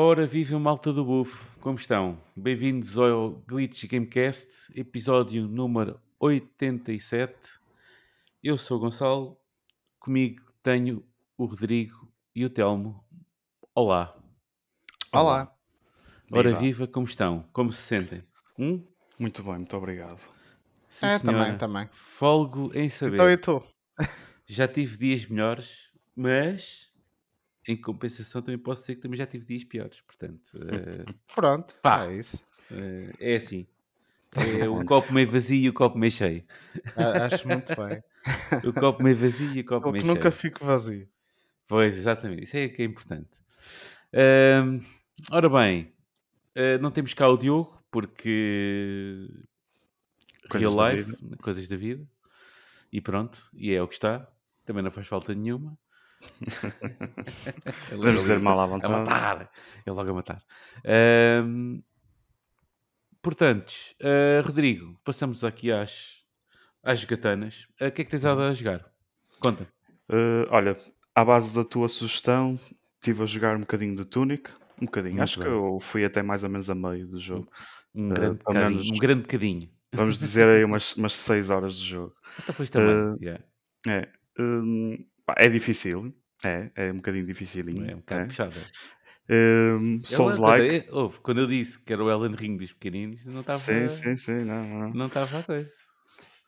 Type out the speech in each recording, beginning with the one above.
Ora, viva malta do Buff, como estão? Bem-vindos ao Glitch Gamecast, episódio número 87. Eu sou o Gonçalo, comigo tenho o Rodrigo e o Telmo. Olá. Olá. Ora, Viva. viva, como estão? Como se sentem? Hum? Muito bem, muito obrigado. Sim, É, também, senhora. também. Folgo em saber. Então e tu? Já tive dias melhores, mas em compensação também posso dizer que também já tive dias piores. Portanto, eh, Pronto, Pá. é isso. eh, é assim. É o copo meio vazio e o copo meio cheio. Acho muito bem. O copo meio vazio e o copo Eu meio que nunca cheio. fico vazio. Pois, exatamente. Isso é que é importante. Ahm, ora bem, eh, não temos cá o Diogo, porque Coisas real da life, coisas da vida. E pronto, e é o que está. Também não faz falta nenhuma. Podemos dizer mal à a vontade. matar. Ele logo a matar. Ahm, portanto, ah, Rodrigo, passamos aqui às, às gatanas. Ah, O que é que tens andado a jogar? Conta. Eh, olha, à base da tua sugestão, estive a jogar um bocadinho de Tunic. Um bocadinho. Muito Acho bem. que eu fui até mais ou menos a meio do jogo. Um grande, bocadinho, menos- um grande bocadinho. Vamos dizer aí umas, umas 6 horas de jogo. Então foste também. Ah, yeah. É, hum, pá, é difícil. É, é um bocadinho dificílinho. É um bocado é. puxado. Hum, Ele- Souls-like. quando, ouve, quando eu disse que era o Elden Ring dos pequeninos, não estava Sim, sim, sim. Não, não. não estava a coisa.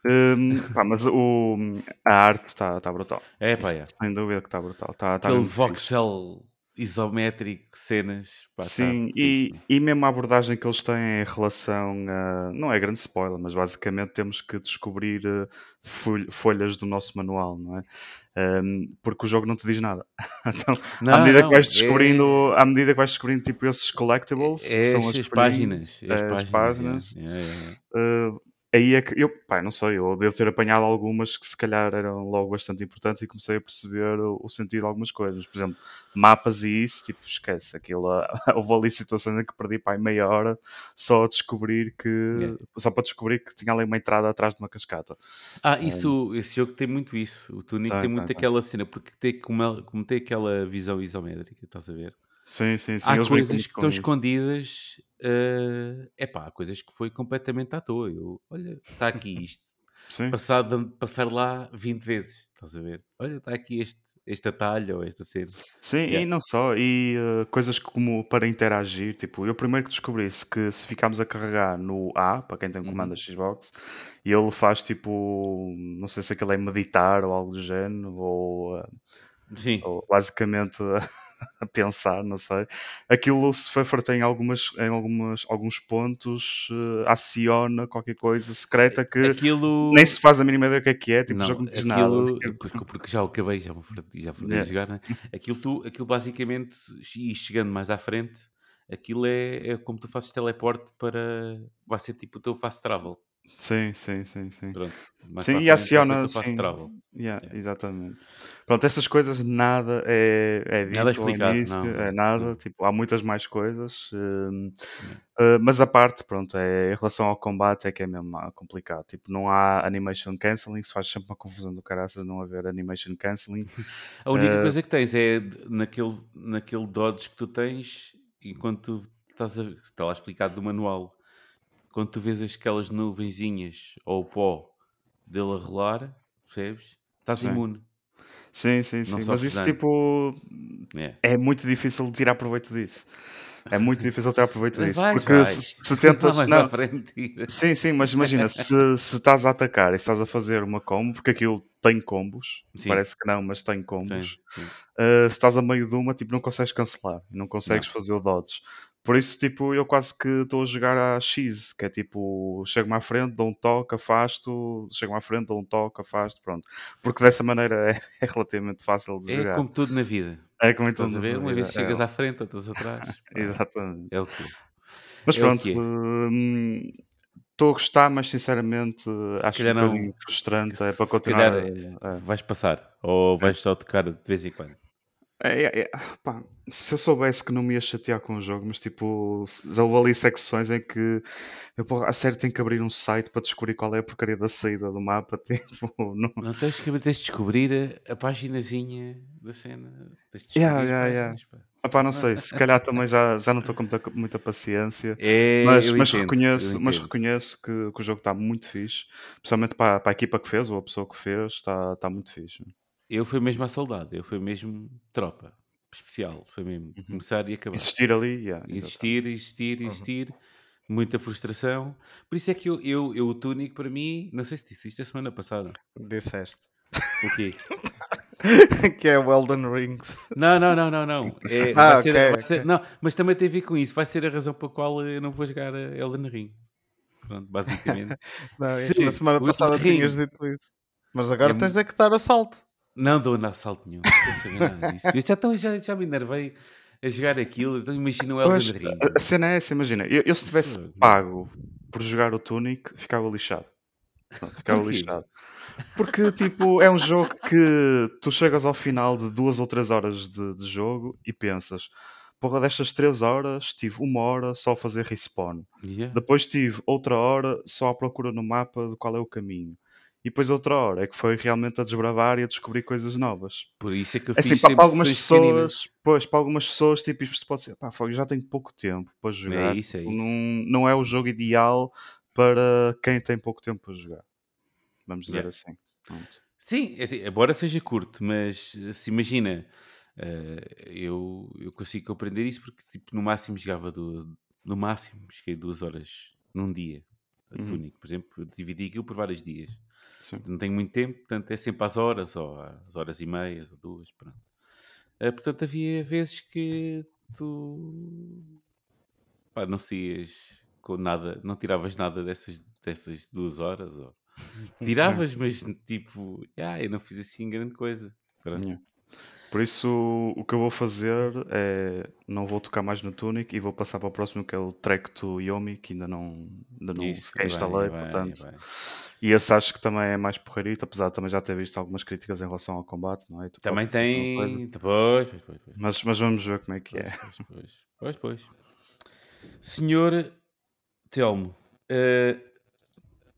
Hum, pá, mas o, a arte está tá brutal. É pá, é. Sem dúvida que está brutal. Tá, tá Aquele voxel isométrico, cenas. Pá, tá Sim, fixe, e, e mesmo a abordagem que eles têm em relação a. Não é grande spoiler, mas basicamente temos que descobrir eh, fol- folhas do nosso manual, não é? Porque o jogo não te diz nada. então, Não, à medida não, que vais é- descobrindo, à medida que vais descobrindo tipo esses collectibles, É, que são as, as, páginas. print, As, as páginas. páginas, é, é, é. eh, aí é que eu, pá, não sei, eu devo ter apanhado algumas que se calhar eram logo bastante importantes e comecei a perceber o, o sentido de algumas coisas. Por exemplo, mapas e isso, tipo, esquece aquilo. Houve ali situações em que perdi pá, meia hora só a descobrir que. Yeah. Só para descobrir que tinha ali uma entrada atrás de uma cascata. Ah, isso, esse jogo tem muito isso. O Tunic Tem, tem tem, muito tem. aquela cena, porque tem, como, como tem aquela visão isométrica, estás a ver? Sim, sim, sim. há eles coisas que estão isso. escondidas. É pá, há coisas que foi completamente à toa. Eu, olha, está aqui isto. Sim, Passado passar lá 20 vezes, estás a ver? Olha, está aqui este, este atalho ou esta cena. sim e Yeah. não só. E eh, coisas como para interagir. Tipo, eu primeiro que descobri se que se ficarmos a carregar no A, para quem tem Uhum. comando Xbox, e ele faz tipo. Não sei se aquilo é meditar ou algo do género, ou. eh, Sim, ou basicamente a pensar, não sei. Aquilo se for feito em, algumas, em algumas, alguns pontos, eh, aciona qualquer coisa secreta que aquilo. nem se faz a mínima ideia do que é que é, tipo, não, jogo não diz nada. aquilo, Tipo, porque, porque já o acabei, já vou já vou Yeah. jogar, né? Aquilo, tu, aquilo basicamente, e chegando mais à frente, aquilo é, é como tu fazes teleporte para. Vai ser tipo o teu fast travel. Sim, sim, sim, sim. Pronto. Sim, e o aciona, sim. Yeah, Yeah. Exatamente. Pronto, essas coisas nada é, é dito Nada explicado, início, não, é não, nada, não. tipo, há muitas mais coisas, hum, uh, mas a parte, pronto, é, em relação ao combate é que é mesmo ah, complicado, tipo, não há animation cancelling, se faz sempre uma confusão do caraças não haver animation cancelling, A única Eh, coisa que tens é naquele, naquele dodge que tu tens, enquanto tu estás a, está lá explicado do manual, quando tu vês aquelas nuvenzinhas ou o pó dele a rolar, percebes? Estás Sim. imune. sim, sim, sim, mas isso dano. tipo, É. é muito difícil de tirar proveito disso, é muito difícil tirar proveito disso, Vais, porque vais. se, se tentas, não, tira. Sim, sim, mas imagina, se, se estás a atacar e estás a fazer uma combo, porque aquilo tem combos, Sim. parece que não, mas tem Sim, combos. sim. Uh, se estás a meio de uma, tipo, não consegues cancelar, não consegues Não. fazer o dodge. Por isso, tipo, eu quase que estou a jogar a X, que é tipo, chego-me à frente, dou um toque, afasto, chego-me à frente, dou um toque, afasto, pronto. Porque dessa maneira é, é relativamente fácil de É jogar. como tudo na vida. É como tudo na ver? Uma vida, vez chegas é. à frente, outras atrás. Exatamente. É o que Mas É pronto, é. hum, estou a gostar, mas sinceramente acho um não- bocadinho frustrante. se- é para se continuar. calhar, vais passar. Ou vais só tocar de vez em quando. É, é, é, pá, se eu soubesse que não me ia chatear com o jogo, mas tipo, já houve ali secções em que eu, pô, a sério tenho que abrir um site para descobrir qual é a porcaria da saída do mapa. Tipo, não... Não tens que tens de descobrir a, a paginazinha da cena. Tens de Yeah, yeah, yeah. páginas, pá. Epá, não sei, se calhar também já, já não estou com muita, muita paciência. É, Mas, mas entendo, reconheço, mas reconheço que, que o jogo está muito fixe. Principalmente para, para a equipa que fez, ou a pessoa que fez, está, está muito fixe. Eu fui mesmo a soldado, eu fui mesmo tropa especial, foi mesmo Uhum. começar e acabar. Existir ali, yeah. Existir, existir, existir, muita frustração. Por isso é que eu, eu, eu o túnico para mim, não sei se disse isto a semana passada. Disseste. O quê? que é o Elden Rings. Não, não, não, não, não. É, Ah, vai ser, ok, vai ser- não, mas também tem a ver com isso. Vai ser a razão pela qual eu não vou jogar a Elden Ring. Pronto, basicamente. Não, Se na semana passada Elden Ring- tinhas dito isso. Mas agora É tens é que dar assalto. Não dou na assalto nenhum. Não saber nada disso. Eu já, então, já, já me enervei a jogar aquilo. Então imagina o Elden Ring. a- cena é essa, imagina, eu, eu se tivesse Fogo. pago por jogar o Tunic, ficava lixado. Ficava Porquê? lixado. Porque, tipo, é um jogo que tu chegas ao final de duas ou três horas de, de jogo e pensas, porra, destas três horas tive uma hora só a fazer respawn. Yeah. Depois tive outra hora só à procura no mapa de qual é o caminho. E depois outra hora é que foi realmente a desbravar e a descobrir coisas novas. Por isso é que eu Assim, fiz para, para algumas pessoas, pois, para algumas pessoas, tipo, isto pode ser, pá, já tenho pouco tempo para jogar. isso, é Tipo, isso. Não, não é o jogo ideal para quem tem pouco tempo para jogar. Vamos dizer Yeah. assim. Pronto. Sim, é assim, embora seja curto, mas se imagina, eh, eu, eu consigo compreender isso porque tipo, no máximo jogava duas, no máximo cheguei duas horas num dia. A Uhum. Tunic, por exemplo, dividi aquilo por vários dias. Sim. Não tenho muito tempo, portanto é sempre às horas, ou às horas e meias, ou duas, pronto. Eh, portanto, havia vezes que tu pá, não saías com nada, não tiravas nada dessas, dessas duas horas, ou tiravas, mas tipo, ah, eu não fiz assim grande coisa. Pronto. Yeah. Por isso, o que eu vou fazer é não vou tocar mais no Tunic e vou passar para o próximo que é o Trek to Yomi, que ainda não, ainda não Isso, vai, instalei, vai, portanto. E esse acho que também é mais porreirito, apesar de também já ter visto algumas críticas em relação ao combate, não é? Tu Também tem. Pois, pois, pois. pois. Mas, mas vamos ver como é que é. Pois, pois, pois, pois. Senhor Telmo, eh,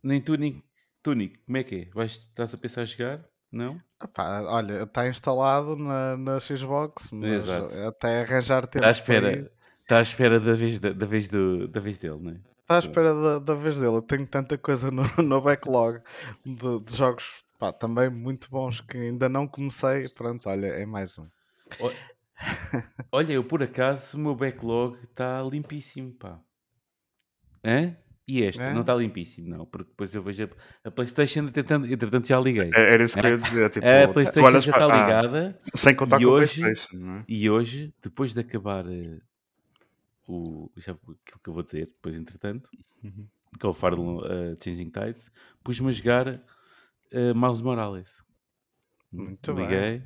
nem Tunic, Tunic, como é que é? Vais, estás a pensar em jogar? Não? Epá, olha, está instalado na, na Xbox, mas Exato. até arranjar tempo Está à espera, está à espera da vez, da, da vez, do, da vez dele, não é? Está à espera da, da vez dele. Eu tenho tanta coisa no, no backlog de, de jogos pá, também muito bons que ainda não comecei. Pronto, olha, é mais um. Olha, eu por acaso, o meu backlog está limpíssimo, pá. Hã? E esta? É? Não está limpíssimo, não, porque depois eu vejo a, a Playstation, entretanto, entretanto já liguei. É- Era isso que eu ia dizer. Tipo, a Playstation já está ah, ligada. sem contar E com hoje- o PlayStation, não é? E hoje, depois de acabar eh, o, já, aquilo que eu vou dizer, depois entretanto, Uhum. que é o Fire eh, Changing Tides, pus-me a jogar eh, Miles Morales. Muito bem. Liguei,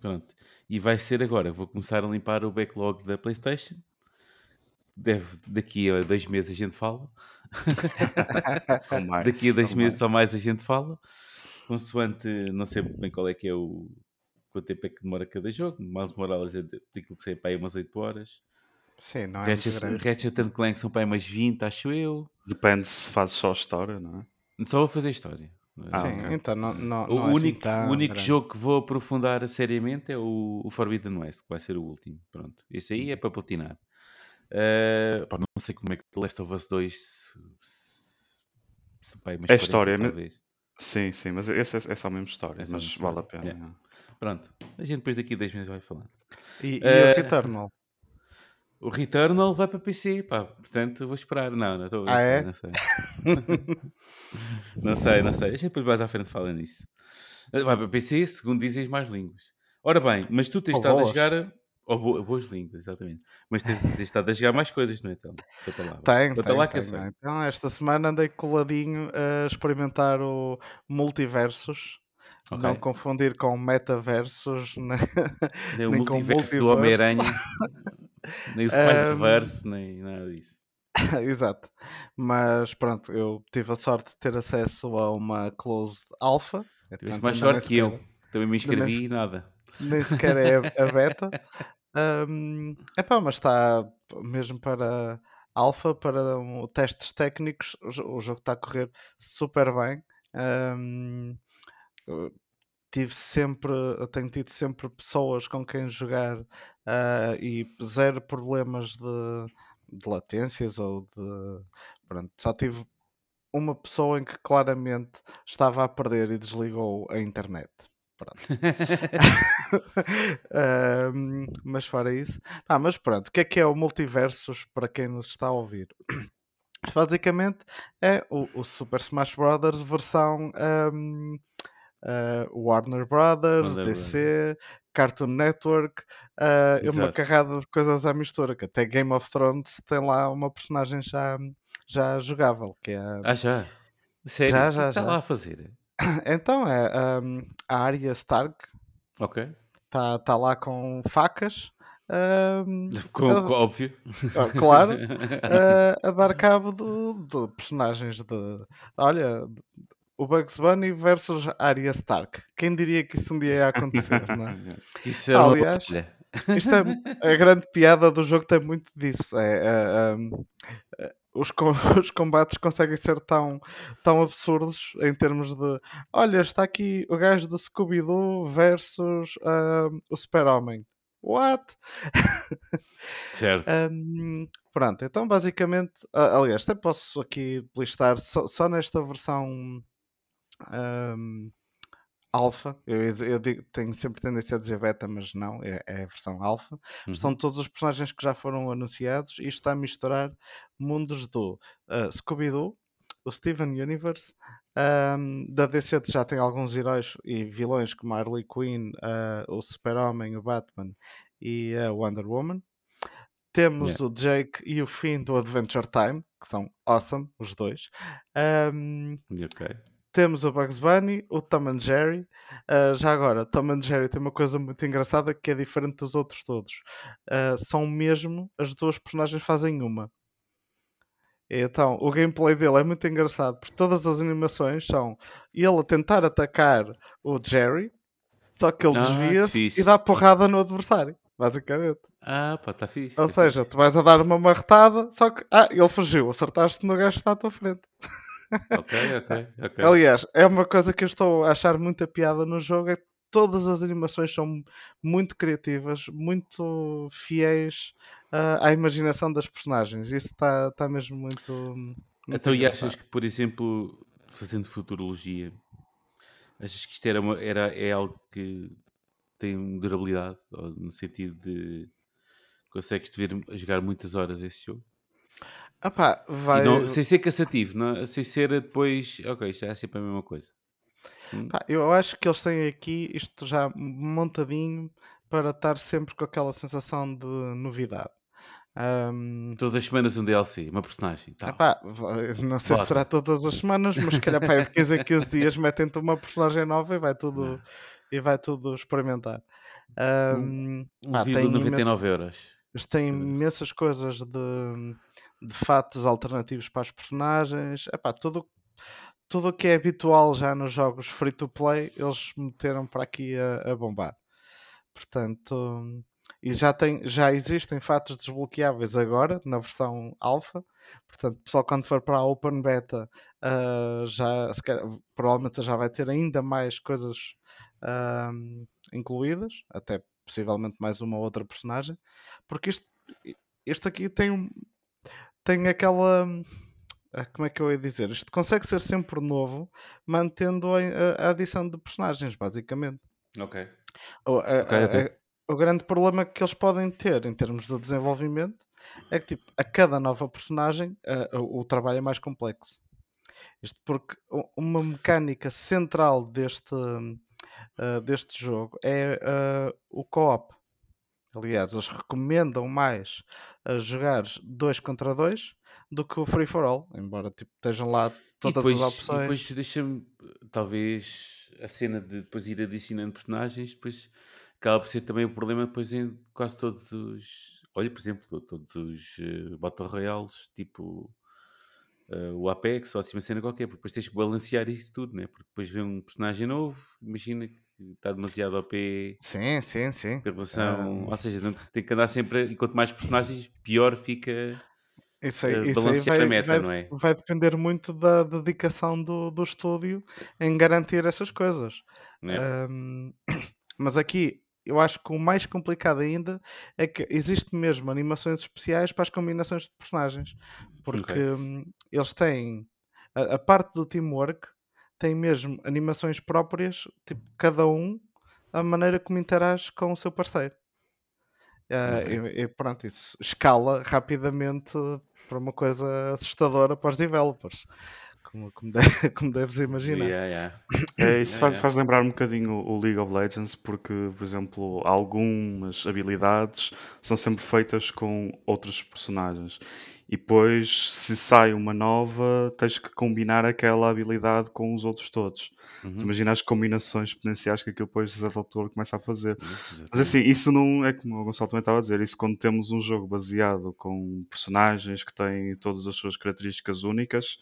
pronto. E vai ser agora, vou começar a limpar o backlog da Playstation. Deve, daqui a dois meses a gente fala. Mais, daqui a dois ou meses mais. ou mais a gente fala. Consoante, não sei bem qual é que é o... Quanto tempo é que demora cada jogo. Miles Morales é daquilo que sei, para aí umas 8 horas. Sim, não é Ratchet. Ratchet and Clank são para aí umas 20, acho eu. Depende se fazes só história, não é? Só vou fazer história. Ah, Sim, ok. então não, não, o não é assim único, tão o único grande. jogo que vou aprofundar seriamente é o, o Forbidden West, que vai ser o último. Pronto. Esse aí é para platinar. Eh, pá, não sei como é que o Last of Us 2 se, se, se pá, É 40 história, mas- talvez. Sim, sim, mas esse é, é só a mesma história, É só a mas mesma vale a história, pena. yeah. é. Pronto. A gente depois daqui a 10 meses vai falando. E, e Eh, o Returnal? O Returnal vai para PC, pá. Portanto, vou esperar. Não, não estou Ah, é? não sei. Não sei, não sei. Deixa depois mais à frente falar nisso. Vai para PC, segundo dizem mais línguas. Ora bem, mas tu tens Ou estado a boas. jogar. Ou bo- boas línguas, exatamente. Mas tens, tens estado a jogar mais coisas, não é? Então, vá. Tenho, lá que eu tenho. Então, esta semana andei coladinho a experimentar o Multiversos. Ok. Não confundir com Metaversos. Nem o nem com multiverso do. Homem-Aranha, nem o Spider-Verse, nem nada disso. Exato. Mas pronto, eu tive a sorte de ter acesso a uma closed alpha. Tiveste mais sorte que eu. Também me nem inscrevi e nada. nem sequer é a, beta. Um, epá, mas está mesmo para alfa, para um, testes técnicos, o, jo- o jogo está a correr super bem. Um, tive sempre, tenho tido sempre pessoas com quem jogar ah, e zero problemas de, de latências ou de. Pronto, só tive uma pessoa em que claramente estava a perder e desligou a internet. Pronto. Ahm, mas fora isso. Ah, mas pronto, o que é que é o multiversos para quem nos está a ouvir? Basicamente é o, o Super Smash Bros. versão ahm, ah, Warner Brothers, Warner DC, Cartoon Network, e uma carrada de coisas à mistura, que até Game of Thrones tem lá uma personagem já, já jogável, que é Ah, já? Sério? Já, é já, está lá a fazer? Então é ahm, a Arya Stark Ok. está tá lá com facas, ahm, Com, a- com- óbvio. ah, claro, a, a dar cabo do, de personagens de. Olha, o Bugs Bunny versus Arya Stark. Quem diria que isso um dia ia acontecer, não é? Isso é uma Aliás, batalha. Isto é a grande piada do jogo, tem muito disso. É, é, é, os, com- os combates conseguem ser tão, tão absurdos em termos de olha, está aqui o gajo do Scooby-Doo versus um, o Super-Homem. What? Certo. Um, pronto, então basicamente, aliás, até posso aqui listar só, só nesta versão um, alfa. Eu, eu digo- tenho sempre tendência a dizer beta, mas não, é, é a versão alfa. São Uhum. todos os personagens que já foram anunciados e está a misturar mundos do uh, Scooby-Doo, o Steven Universe. um, da DC já tem alguns heróis e vilões como a Harley Quinn, uh, o Super-Homem, o Batman e a Wonder Woman. Temos o Jake e o Finn do Adventure Time, que são awesome, os dois. Um, Ok. Temos o Bugs Bunny, o Tom and Jerry. Uh, já agora, Tom and Jerry tem uma coisa muito engraçada que é diferente dos outros todos. Uh, são mesmo, as duas personagens fazem uma. Então, o gameplay dele é muito engraçado, porque todas as animações são ele a tentar atacar o Jerry, só que ele Ah, desvia-se e dá porrada no adversário, basicamente. Ah, pá, está fixe. Ou tá seja, tu vais a dar uma marretada, só que, ah, ele fugiu, acertaste no gajo que está à tua frente. Ok, ok, ok. Aliás, é uma coisa que eu estou a achar muita piada no jogo, é que todas as animações são muito criativas, muito fiéis ah, à imaginação das personagens. Isso está tá mesmo muito, muito Então, e achas que, por exemplo, fazendo futurologia, achas que isto era, uma- era, é algo que tem durabilidade? No sentido de consegues-te ver jogar muitas horas esse jogo? Ah E vai... não, sem ser cansativo, não, é? sem ser depois, ok, isto é sempre a mesma coisa. Hum? pá, eu acho que eles têm aqui isto já montadinho para estar sempre com aquela sensação de novidade. Ahm, Todas as semanas um DLC, uma personagem. Epá, vai- não sei se será todas as semanas, mas se calhar pá, de 15 em 15 dias metem-te uma personagem nova e vai tudo, e vai tudo experimentar. Ahm, pá, tem 1,99 euros. Têm imensas coisas de, de fatos alternativos para as personagens. Epá, tudo tudo o que é habitual já nos jogos free to play, eles meteram para aqui a, a bombar. Portanto, e já, tem, já existem fatos desbloqueáveis agora na versão alpha. Portanto, pessoal, quando for para a Open Beta, ah, já, provavelmente já vai ter ainda mais coisas ahm, incluídas, até possivelmente mais uma outra personagem, porque isto, isto aqui tem, tem aquela. ah, Como é que eu ia dizer? Isto consegue ser sempre novo, mantendo a, a- adição de personagens, basicamente. Ok. O, a- Ok, a- ok. a- o grande problema que eles podem ter em termos de desenvolvimento é que tipo, a cada nova personagem ah, o, o trabalho é mais complexo. Isto porque uma mecânica central deste, ah, deste jogo é ah, o co-op. Aliás, eles recomendam mais a jogares 2 contra 2 do que o free for all, embora tipo, estejam lá todas depois, as opções. depois deixa-me, talvez, a cena de depois ir adicionando personagens, depois acaba por ser também o problema depois em quase todos os... Olha, por exemplo, todos os eh, Battle Royales, tipo eh, o Apex ou assim uma cena qualquer, porque depois tens que balancear isso tudo, né? Porque depois vem um personagem novo, imagina que está demasiado OP Sim, sim, sim. em relação... Ah, Ou seja, não, tem que andar sempre... E quanto mais personagens, pior fica Isso aí, eh, isso aí vai, meta, vai, não é? vai depender muito da dedicação do, do estúdio em garantir essas coisas. Né? Ahm, mas aqui eu acho que o mais complicado ainda é que existe mesmo animações especiais para as combinações de personagens. Porque Ok. hum, eles têm a, a parte do teamwork tem mesmo animações próprias, tipo, cada um a maneira como interage com o seu parceiro. Ok. e, e pronto, isso escala rapidamente para uma coisa assustadora para os developers, como, como, de- como deves imaginar. Yeah, yeah. É, isso Yeah, faz, yeah. faz lembrar um bocadinho o League of Legends, porque, por exemplo, algumas habilidades são sempre feitas com outros personagens. E depois, se sai uma nova, tens que combinar aquela habilidade com os outros todos. Uhum. Imagina as combinações exponenciais que aquilo depois, a certa altura, começa a fazer. Uhum, Mas assim, isso não é como o Gonçalo também estava a dizer, isso quando temos um jogo baseado com personagens que têm todas as suas características únicas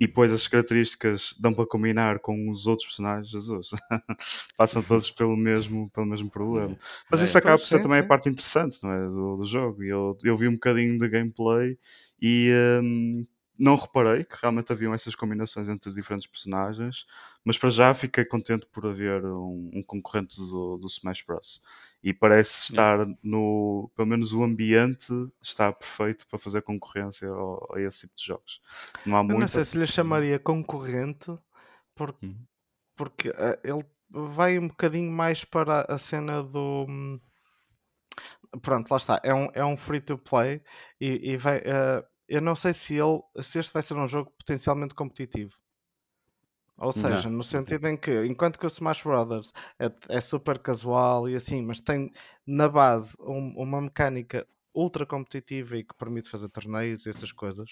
e depois as características dão para combinar com os outros personagens, Jesus, passam todos pelo mesmo, pelo mesmo problema. Mas É, isso acaba por ser sim, também a parte interessante não é, do, do jogo. E eu, eu vi um bocadinho de gameplay e hum, não reparei que realmente haviam essas combinações entre diferentes personagens, mas para já fiquei contente por haver um, um concorrente do, do Smash Bros. E parece Yeah. estar no. Pelo menos o ambiente está perfeito para fazer concorrência ao- a esse tipo de jogos. Não há Eu não muita. sei se lhe chamaria concorrente, por- Uhum. porque ah, ele vai um bocadinho mais para a cena do. hum, Pronto, lá está. É um, é um free to play e, e vai. ah, eu não sei se ele se este vai ser um jogo potencialmente competitivo. Ou seja, Não. no sentido em que, enquanto que o Smash Brothers é, é super casual e assim, mas tem na base um- uma mecânica ultra competitiva e que permite fazer torneios e essas coisas,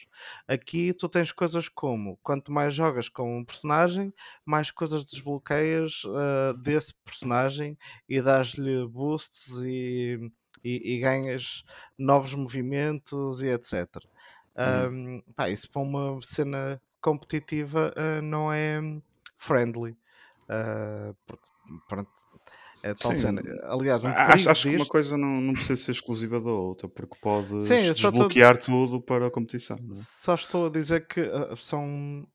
aqui tu tens coisas como quanto mais jogas com um personagem, mais coisas desbloqueias ah, desse personagem e dás-lhe boosts e, e, e ganhas novos movimentos e etc. Uhum. Ahm, pá, isso para uma cena competitiva ah, não é friendly. Ah, porque, pronto, é tal Sim, cena. Aliás, um acho, acho que uma disto. coisa não, não precisa ser exclusiva da outra, porque Sim, estou, desbloquear tudo para a competição. É? só estou a dizer que ah, são.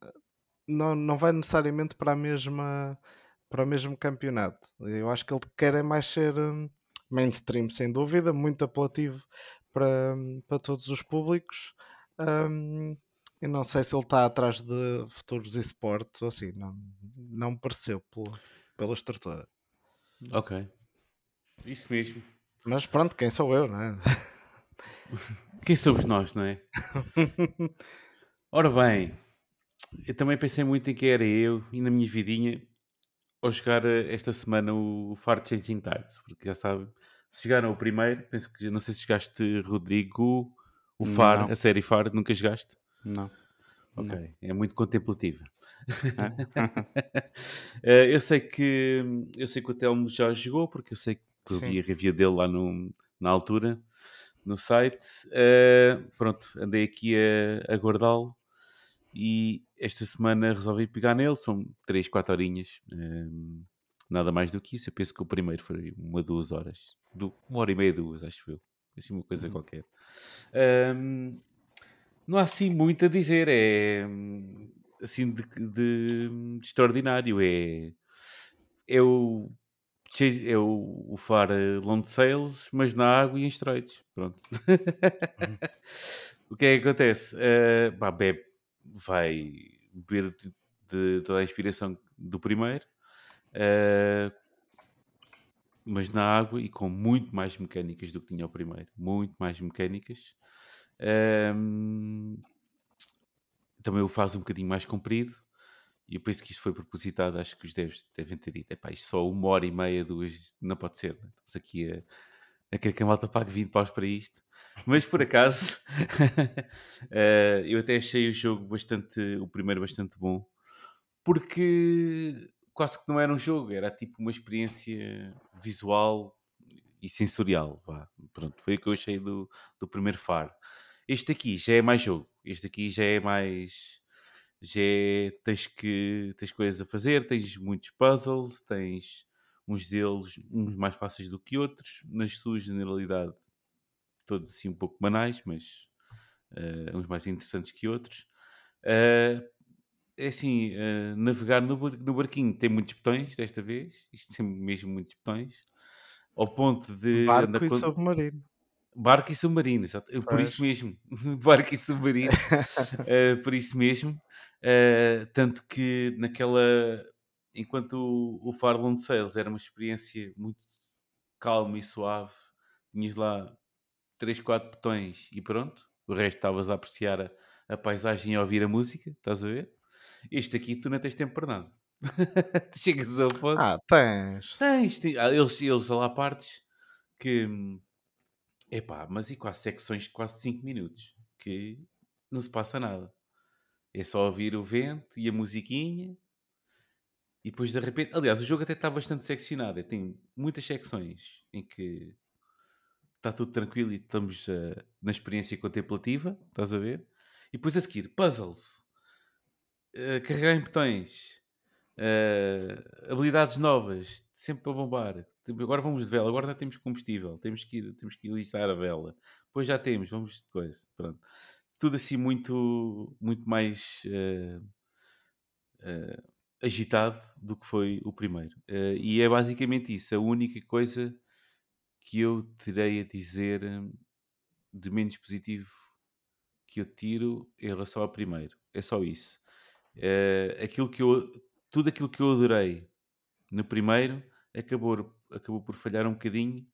Não, não vai necessariamente para a mesma para o mesmo campeonato. Eu acho que ele quer é mais ser hum, mainstream, sem dúvida, muito apelativo para, para todos os públicos. Hum, e não sei se ele está atrás de futuros esportes ou assim, não, não me pareceu pela, pela estrutura. Ok. Isso mesmo. Mas pronto, quem sou eu, não é? Quem somos nós, não é? Ora bem, eu também pensei muito em quem era eu e na minha vidinha ao jogar eh, esta semana o Far Changing Tides, porque já sabe, se jogaram o primeiro, penso que não sei se jogaste Rodrigo, o Far, Não, a série Far, nunca jogaste? não, não. Ok, é muito contemplativa. É? Eh, eu sei que eu sei que o Telmo já jogou, porque eu sei que eu vi a review dele lá no, na altura, no site. Eh, pronto, andei aqui a, a guardá-lo e esta semana resolvi pegar nele, são 3, 4 horinhas. eh, nada mais do que isso. Eu penso que o primeiro foi uma, duas horas. Du- uma hora e meia, duas, acho eu. Assim, uma coisa Uhum. qualquer. Ahm, não há assim muito a dizer. É assim de, de- de extraordinário. É, é o. É o, o far eh, Long Sails, mas na água e em estreitos. Pronto. o que é que acontece? Eh, pá, bebe, vai beber de, de toda a inspiração do primeiro, eh, mas na água e com muito mais mecânicas do que tinha o primeiro. Muito mais mecânicas. Ehm, também o faz um bocadinho mais comprido. E eu penso que isto foi propositado. Acho que os devs devem ter dito: epá, isto só uma hora e meia, duas, não pode ser. né? Estamos aqui a, a querer que a malta pague 20 paus para isto. Mas por acaso, eh, eu até achei o jogo bastante, o primeiro bastante bom, porque quase que não era um jogo, era tipo uma experiência visual e sensorial. Vá. Pronto, foi o que eu achei do, do primeiro Far. Este aqui já é mais jogo, este aqui já é mais. Já é, tens que tens coisas a fazer, tens muitos puzzles, tens uns deles uns mais fáceis do que outros, na sua generalidade todos assim um pouco banais, mas eh, uns mais interessantes que outros. Eh, é assim, eh, navegar no, bar- no barquinho tem muitos botões desta vez, isto tem mesmo muitos botões. ao ponto de Barco e con- submarino. barco e submarino, exato. Eu, por isso mesmo, barco e submarino, eh, por isso mesmo, eh, tanto que naquela, enquanto o, o Farland Sales era uma experiência muito calma e suave, tinhas lá 3, 4 botões e pronto, o resto estavas a apreciar a, a paisagem e a ouvir a música, estás a ver? Este aqui tu não tens tempo para nada. tu chegas ao ponto. Ah, tens. Tens, tem- ah, eles, eles lá partes que. Epá, mas e quase secções de quase 5 minutos que não se passa nada. É só ouvir o vento e a musiquinha e depois de repente. Aliás, o jogo até está bastante seccionado. Tem muitas secções em que está tudo tranquilo e estamos ah, na experiência contemplativa, estás a ver? E depois a seguir, puzzles, ah, carregar em botões, ah, habilidades novas, sempre a bombar. Tipo, Agora vamos de vela, agora não temos combustível, temos que temos que ir liçar a vela. Depois já temos, vamos de coisa. Pronto. Tudo assim muito, muito mais ah, agitado do que foi o primeiro. E é basicamente isso, a única coisa que eu terei a dizer de menos positivo que eu tiro em relação ao primeiro. É só isso. Eh, aquilo que eu, tudo aquilo que eu adorei no primeiro acabou, acabou por falhar um bocadinho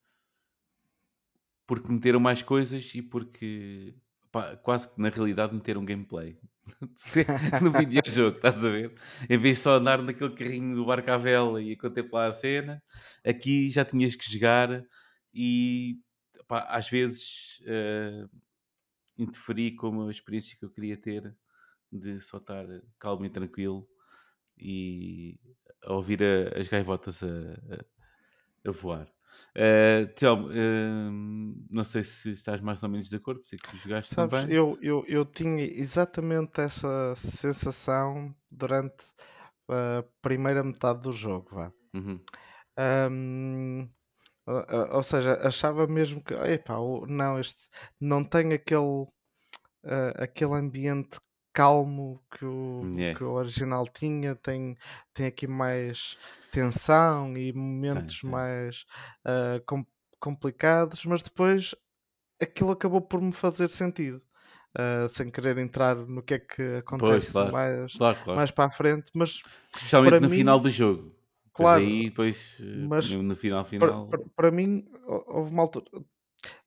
porque meteram mais coisas e porque pá, quase que na realidade meteram gameplay no videojogo, estás a ver? Em vez de só andar naquele carrinho do barco à vela e a contemplar a cena, aqui já tinhas que jogar e pá, às vezes eh, interferi com a experiência que eu queria ter de só estar calmo e tranquilo e a ouvir a- as gaivotas a, a- a voar. Telmo, eh, não sei se estás mais ou menos de acordo, sei que jogaste Sabes, também. eu, eu, eu tinha exatamente essa sensação durante a primeira metade do jogo, vá. Uhum. Ahm, ou- seja, achava mesmo que, epá, não, este não tem aquele, ah, aquele ambiente calmo que o, Yeah. que o original tinha, tem, tem aqui mais tensão e momentos tem. mais ah, com- complicados, mas depois aquilo acabou por me fazer sentido. ah, sem querer entrar no que é que acontece claro. mais, Claro, claro. mais para a frente, mas Especialmente para no mim- final do jogo. Pois Claro, aí, depois, eh, mas mesmo no final, para, final. para- para mim, hou- houve uma altura.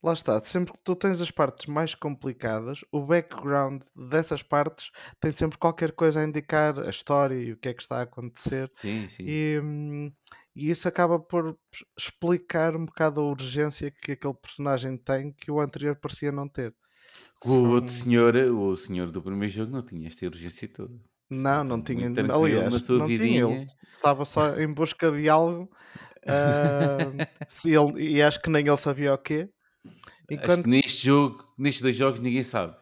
Lá está, sempre que tu tens as partes mais complicadas, o background dessas partes tem sempre qualquer coisa a indicar a história e o que é que está a acontecer, Sim, sim. e, hum, e isso acaba por explicar um bocado a urgência que aquele personagem tem que o anterior parecia não ter. O outro São- senhor, o senhor do primeiro jogo, não tinha esta urgência toda. Não, não Muito tinha. tranquilo na Aliás, sua não tinha. vidinha. Ele estava só em busca de algo. ah, se ele, e acho que nem ele sabia o quê. Acho Enquanto que neste jogo, nestes dois jogos, ninguém sabe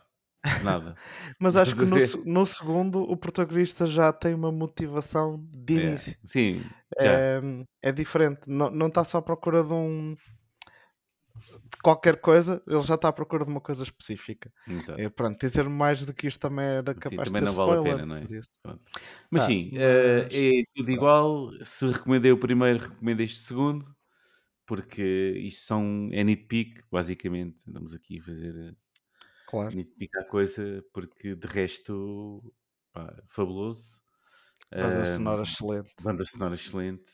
nada. Mas acho que no, no segundo o protagonista já tem uma motivação de É, início. Sim, já. É, é diferente. Não, não está só à procura de um de qualquer coisa, ele já está à procura de uma coisa específica. Exato. É, pronto, dizer mais do que isto também era capaz também de não vale a pena, não é? Mas Ah, sim, eh, mas- é tudo igual. Se recomendei o primeiro, recomendo este segundo. Porque isto são, é nitpick, basicamente. Andamos aqui a fazer eh, Claro. nitpick à coisa, porque de resto, pá, fabuloso. Banda Ahm, sonora excelente. Banda sonora excelente,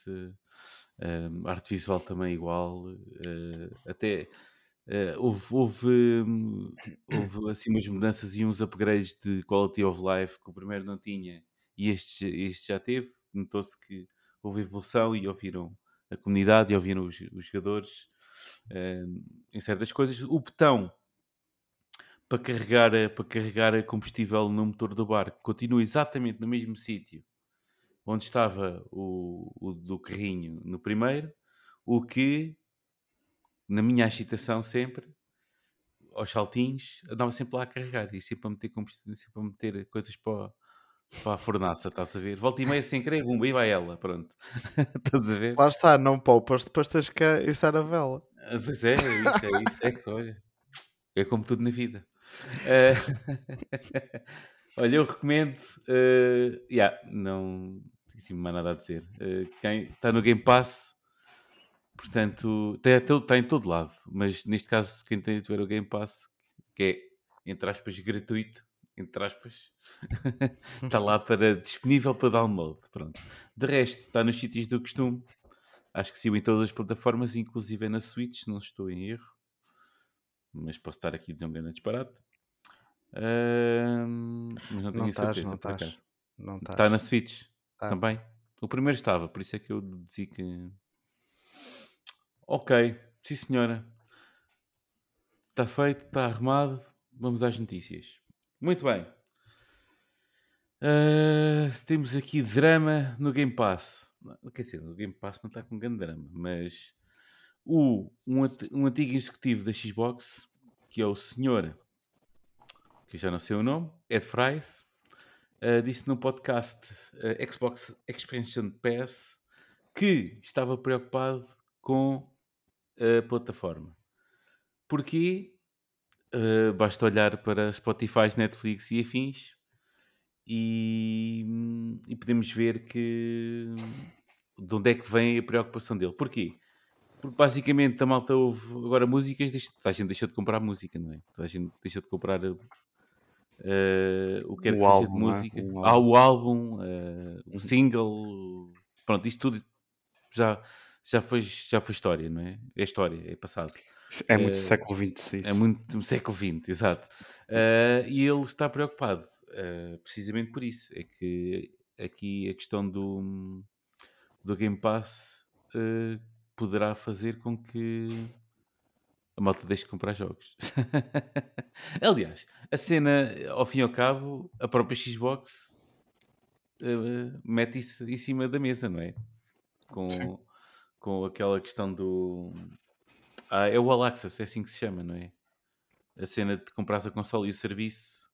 um, arte visual também igual, eh, até eh, houve, houve, hum, houve assim umas mudanças e uns upgrades de quality of life que o primeiro não tinha e este, este já teve. Notou-se que houve evolução e ouviram a comunidade e ouviram os, os jogadores eh, em certas coisas. O botão para carregar, para carregar combustível no motor do barco continua exatamente no mesmo sítio onde estava o, o do carrinho no primeiro, o que, na minha agitação sempre, aos saltinhos, andava sempre lá a carregar e sempre a meter, sempre a meter coisas para, para a fornaça, estás a ver? Volta e meia sem querer, bum, aí vai ela, pronto. estás a ver? Lá está, não poupas, depois tens que içar a vela. Ah, Pois é, é isso, é isso. É que, olha, é como tudo na vida. Eh, olha, eu recomendo. eh, yeah, não tenho assim mais nada a dizer. Eh, quem está no Game Pass, Portanto, está, está em todo lado, mas neste caso, quem tem de ver o Game Pass, que é, entre aspas, gratuito, entre aspas, está lá para, disponível para download. Pronto. De resto, está nos sítios do costume. Acho que saiu em todas as plataformas, inclusive na Switch, não estou em erro. Mas posso estar aqui a dizer um grande disparate. Ahm, mas não tenho Não a estás, certeza, não estás. Não Está estás. na Switch Tá. também. O primeiro estava, por isso é que eu dizia que. Ok, sim senhora. Está feito, está arrumado. Vamos às notícias. Muito bem. Ah, temos aqui drama no Game Pass. Quer dizer, no Game Pass não está com grande drama, mas o, um, um antigo executivo da Xbox, que é o senhor, que já não sei o nome, Ed Fries, ah, disse no podcast ah, Xbox Expansion Pass que estava preocupado com a plataforma. Porquê? Uh, basta olhar para Spotify, Netflix e afins e, e podemos ver que de onde é que vem a preocupação dele. Porquê? Porque basicamente a malta ouve agora músicas, deixa, toda a gente deixou de comprar música, não é? Toda a gente deixou de comprar uh, o que O que seja álbum, de não é? música. Um Ah, álbum. o álbum, uh, o Uhum. single, pronto, isto tudo já, já, foi, já foi história, não é? É história, é passado. É muito Eh, século XX isso. É muito século XX, exato. Ah, e ele está preocupado, ah, precisamente por isso. É que aqui a questão do, do Game Pass poderá fazer com que a malta deixe de comprar jogos. Aliás, a cena, ao fim e ao cabo, a própria Xbox mete isso em cima da mesa, não é? Sim. Com, com aquela questão do. Ah, é o All Access, é assim que se chama, não é? A cena de comprar a console e o serviço.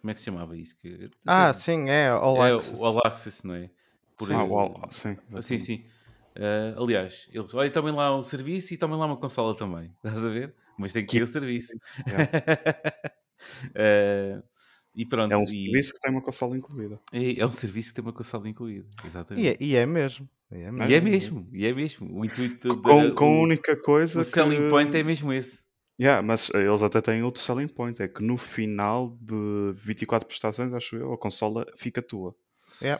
Como é que se chamava isso? Que, Ah, até- sim, é All é Access. o All Access, não é? Por, Sim. Ah, eh, uau, sim, Sim, exatamente. sim. Ah, aliás, eles, olha, tomem lá o serviço e tomem lá uma consola também. Estás a ver? Mas tem que ter o serviço. Yeah. Ah, e pronto. É um e- serviço que tem uma consola incluída. é, é um serviço que tem uma consola incluída. E Exatamente. é, e é mesmo. E é mesmo. E é mesmo, e é mesmo. O intuito da- Com, com a o, única coisa o selling que... point é mesmo esse. Yeah, mas eh, eles até têm outro selling point, é que no final de 24 prestações, acho eu, a consola fica tua. É.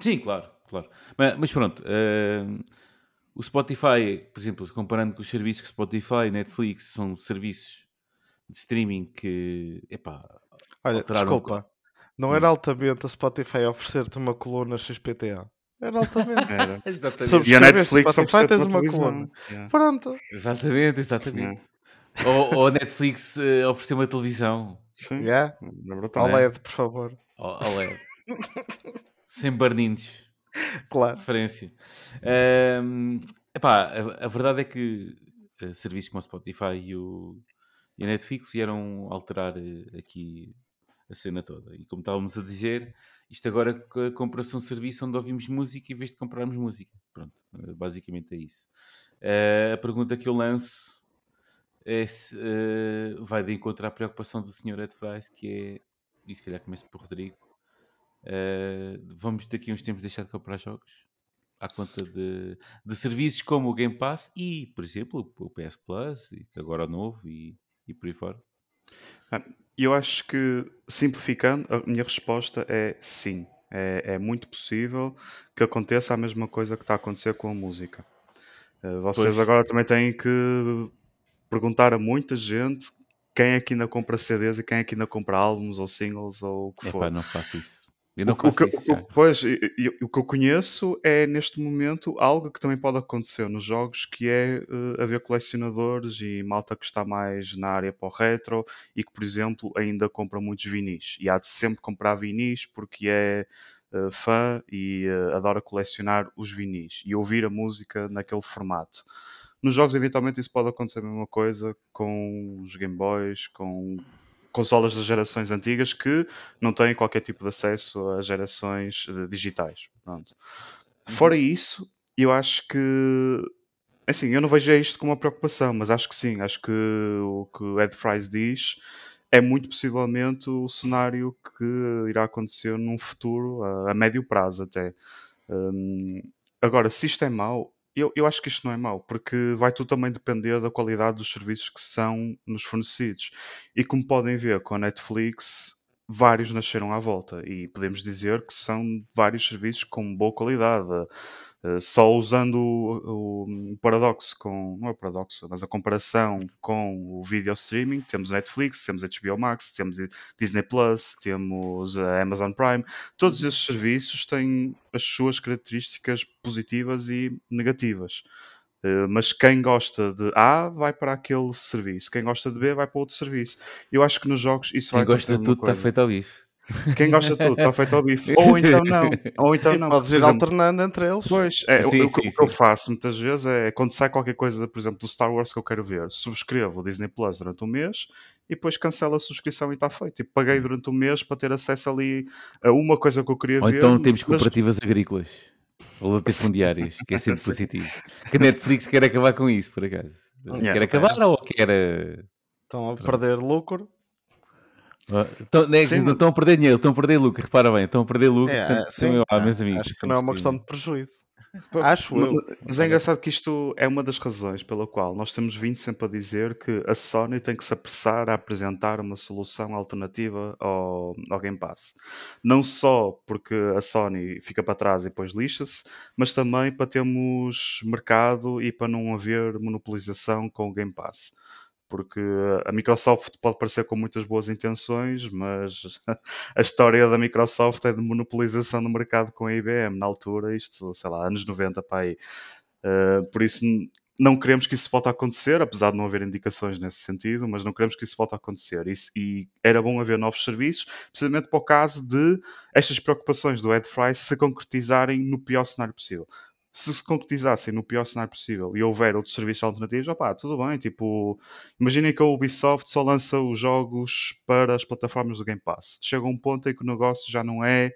Sim, claro, claro. Mas, mas pronto, eh, o Spotify, por exemplo, comparando com os serviços que Spotify e Netflix são serviços de streaming que, epá, Olha, desculpa. Não Hum. era altamente a Spotify oferecer-te uma coluna XPTA. Era altamente. Era. Exatamente, E a Netflix Spotify, tens uma uma televisão. coluna. Yeah. Pronto. exatamente, exatamente. Ou, ou a Netflix eh, oferecer uma televisão Sim, Yeah. é brutal. OLED, por favor. ao, ao LED. sem barninhos. Claro. referência. Ahm, epá, a, a verdade é que eh, serviços como o Spotify e, o, e a Netflix vieram alterar eh, aqui a cena toda. E como estávamos a dizer, isto agora co- compra-se um serviço onde ouvimos música em vez de comprarmos música. Pronto, eh, basicamente é isso. Eh, a pergunta que eu lanço é se eh, vai de encontro à preocupação do Sr. Ed Fries, que é, e se calhar começo por Rodrigo, eh, vamos daqui a uns tempos deixar de comprar jogos à conta de, de serviços como o Game Pass e, por exemplo, o PS Plus, e agora o novo e, e por aí fora. E eu acho que, simplificando, a minha resposta é sim. É, é muito possível que aconteça a mesma coisa que está a acontecer com a música. Eh, Vocês Pois. agora também têm que perguntar a muita gente quem é que ainda compra CDs e quem é que ainda compra álbuns ou singles ou o que for. Epá, não faço isso. Eu não O, que- o que, isso o que- pois, e- e- o que eu conheço é neste momento algo que também pode acontecer nos jogos, que é eh, haver colecionadores e malta que está mais na área para o retro e que, por exemplo, ainda compra muitos vinis. E há de sempre comprar vinis porque é eh, fã e eh, adora colecionar os vinis e ouvir a música naquele formato. Nos jogos, eventualmente, isso pode acontecer a mesma coisa com os Game Boys, com consolas das gerações antigas que não têm qualquer tipo de acesso a gerações eh, digitais. Pronto. Fora isso, eu acho que. Assim, eu não vejo isto como uma preocupação, mas acho que sim. Acho que o que o Ed Fries diz é muito possivelmente o cenário que irá acontecer num futuro, a, a médio prazo até. Hum, agora, se isto é mau, eu, eu acho que isto não é mau, porque vai tudo também depender da qualidade dos serviços que são nos fornecidos. E como podem ver com a Netflix, vários nasceram à volta e podemos dizer que são vários serviços com boa qualidade. Uh, só usando o, o, paradoxo com não é paradoxo, mas a comparação com o video streaming, temos Netflix, temos HBO Max, temos Disney Plus, temos a Amazon Prime, todos esses serviços têm as suas características positivas e negativas. Uh, mas quem gosta de A vai para aquele serviço, quem gosta de B vai para outro serviço. Eu acho que nos jogos isso quem vai gosta de tudo está feito ao bife. Quem gosta de tudo está feito ao bife. Ou então não. Ou então não. Podes ir exemplo, alternando entre eles. Pois, é, sim, o, sim, o, que eu faço muitas vezes é quando sai qualquer coisa, por exemplo, do Star Wars que eu quero ver, subscrevo o Disney Plus durante um mês e depois cancelo a subscrição e está feito. E paguei hum. durante um mês para ter acesso ali a uma coisa que eu queria Ou ver. Ou então temos cooperativas mas... agrícolas. Ou latifundiárias, que é sempre positivo. Que a Netflix quer acabar com isso, por acaso. Yeah, quer acabar ou quer. Estão a perder lucro. Estão, né, não estão a perder dinheiro, estão a perder lucro, repara bem, estão a perder lucro. É, portanto, sim, eu, ah, meus amigos, acho que não é uma questão de prejuízo. Acho eu. Mas é engraçado que isto é uma das razões pela qual nós temos vindo sempre a dizer que a Sony tem que se apressar a apresentar uma solução alternativa ao, ao Game Pass. Não só porque a Sony fica para trás e depois lixa-se, mas também para termos mercado e para não haver monopolização com o Game Pass porque a Microsoft pode parecer com muitas boas intenções, mas a história da Microsoft é de monopolização do mercado com a IBM na altura, isto, sei lá, anos 90 para aí. Uh, por isso não queremos que isso volte a acontecer, apesar de não haver indicações nesse sentido, mas não queremos que isso volte a acontecer. E, e era bom haver novos serviços, precisamente para o caso de estas preocupações do Ed Fry se concretizarem no pior cenário possível se se concretizassem no pior cenário possível e houver outros serviços alternativos, opá, tudo bem. Tipo, imaginem que a Ubisoft só lança os jogos para as plataformas do Game Pass. Chega um ponto em que o negócio já não é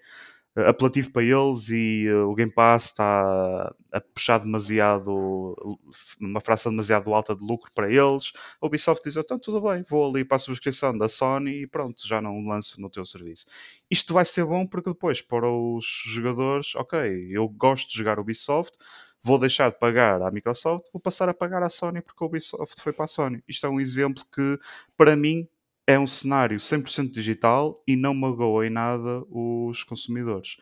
apelativo para eles e uh, o Game Pass está a puxar demasiado, uma fração demasiado alta de lucro para eles. A Ubisoft diz, então tudo bem, vou ali para a subscrição da Sony e pronto, já não lanço no teu serviço. Isto vai ser bom porque depois para os jogadores, ok, eu gosto de jogar Ubisoft, vou deixar de pagar à Microsoft, vou passar a pagar à Sony porque a Ubisoft foi para a Sony. Isto é um exemplo que, para mim, é um cenário 100% digital e não magoa em nada os consumidores.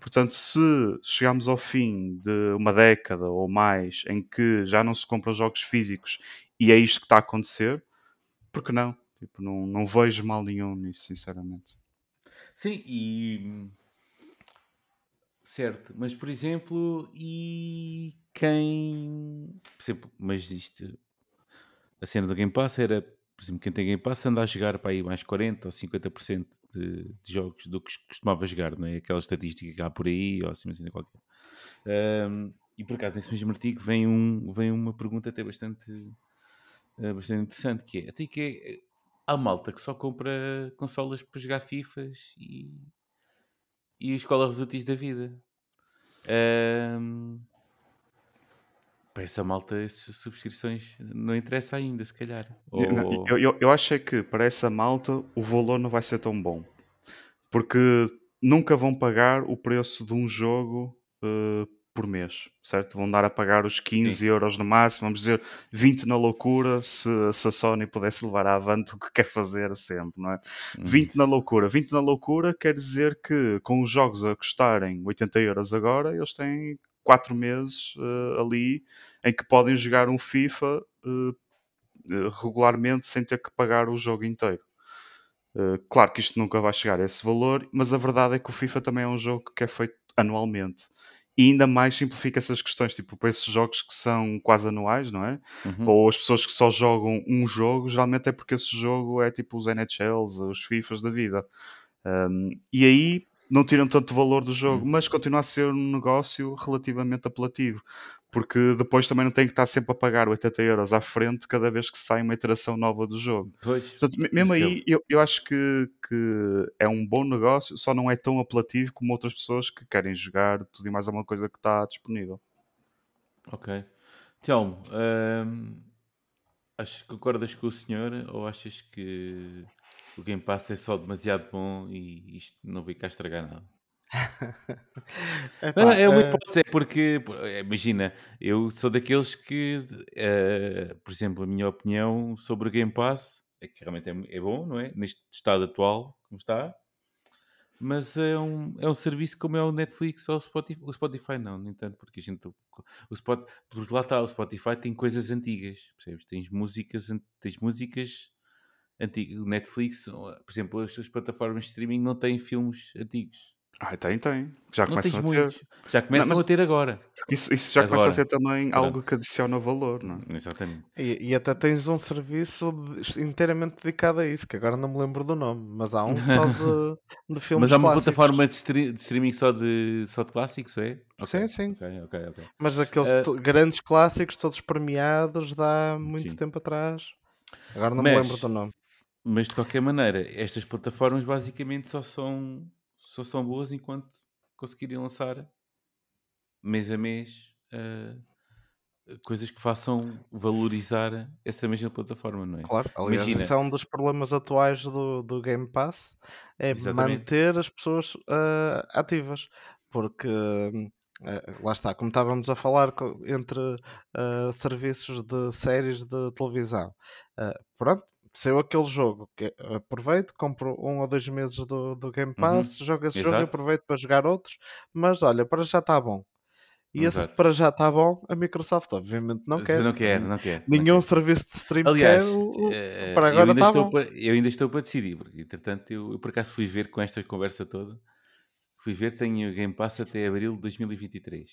Portanto, se chegamos ao fim de uma década ou mais em que já não se compram jogos físicos e é isto que está a acontecer, por que não? Tipo, não, não vejo mal nenhum nisso, sinceramente. Sim, e. Certo, mas por exemplo, e quem. Por exemplo, mas isto. A cena do Game Pass era por exemplo, quem tem Game Pass anda a jogar para aí mais 40 ou 50% de, de jogos do que costumava jogar, não é? Aquela estatística que há por aí, ou assim, assim qualquer. Um, e por acaso, nesse mesmo artigo, vem, um, vem uma pergunta até bastante, uh, bastante interessante, que é, até que é, há malta que só compra consolas para jogar FIFAs e, e escola resultis da vida. Um, para essa malta, essas subscrições não interessa ainda, se calhar. Ou... Eu, eu, eu acho é que para essa malta o valor não vai ser tão bom. Porque nunca vão pagar o preço de um jogo uh, por mês, certo? Vão dar a pagar os 15 Sim. euros no máximo, vamos dizer 20 na loucura, se, se a Sony pudesse levar avante o que quer fazer sempre, não é? Hum. 20 na loucura. 20 na loucura quer dizer que com os jogos a custarem 80 euros agora, eles têm quatro meses uh, ali em que podem jogar um FIFA uh, regularmente sem ter que pagar o jogo inteiro. Uh, claro que isto nunca vai chegar a esse valor, mas a verdade é que o FIFA também é um jogo que é feito anualmente. E ainda mais simplifica essas questões, tipo, para esses jogos que são quase anuais, não é? Uhum. Ou as pessoas que só jogam um jogo, geralmente é porque esse jogo é tipo os NHLs, os FIFAs da vida. Um, e aí não tiram tanto valor do jogo, hum. mas continua a ser um negócio relativamente apelativo, porque depois também não tem que estar sempre a pagar 80 euros à frente cada vez que sai uma iteração nova do jogo. Pois, Portanto, mesmo aí, eu, eu acho que, que é um bom negócio, só não é tão apelativo como outras pessoas que querem jogar tudo e mais alguma coisa que está disponível. Ok. Então, hum, acho que concordas com o senhor ou achas que o Game Pass é só demasiado bom e isto não veio cá estragar nada. Epá, é uma eh, hipótese, é porque, eh, imagina, eu sou daqueles que, eh, por exemplo, a minha opinião sobre o Game Pass é que realmente é, é bom, não é? Neste estado atual, como está, mas é um, é um serviço como é o Netflix ou o Spotify, o Spotify não, nem tanto, porque a gente, o Spot, porque lá está, o Spotify tem coisas antigas, percebes? Tens músicas, tens músicas antigas, o Netflix, por exemplo, as, as plataformas de streaming não têm filmes antigos. Ah, tem, tem. Já Não tens começam a ter. muitos. Já começam mas- a ter agora. Isso, isso já começa a Agora. ser também Pronto. algo que adiciona valor, não é? Exatamente. E, e até tens um serviço de- inteiramente dedicado a isso, que agora não me lembro do nome, mas há um só de, de filmes Mas há uma clássicos. plataforma de, de streaming só de, só de clássicos, é? Ok, Sim, sim. Ok, ok, ok. Mas aqueles to- grandes clássicos, todos premiados, dá muito Sim. tempo atrás. Agora não me Mas- lembro do nome. Mas de qualquer maneira, estas plataformas basicamente só são, só são boas enquanto conseguirem lançar mês a mês ah, coisas que façam valorizar essa mesma plataforma, não é? Claro, aliás, Imagina. esse é um dos problemas atuais do, do Game Pass, é Exatamente. manter as pessoas ah, ativas, porque eh, lá está, como estávamos a falar entre ah, serviços de séries de televisão, ah, pronto, saiu aquele jogo que aproveito, compro um ou dois meses do, do Game Pass, jogo esse jogo e Uhum. Exato. aproveito para jogar outros, mas olha, para já está bom. E esse Exato. para já está bom, a Microsoft obviamente não quer. Não quer, não quer. não Nenhum quer. serviço de stream Aliás, quer, o- o- eh, para agora ainda está bom. para, eu ainda estou para decidir, porque entretanto eu, eu por acaso fui ver com esta conversa toda, fui ver, tenho Game Pass até abril de 2023.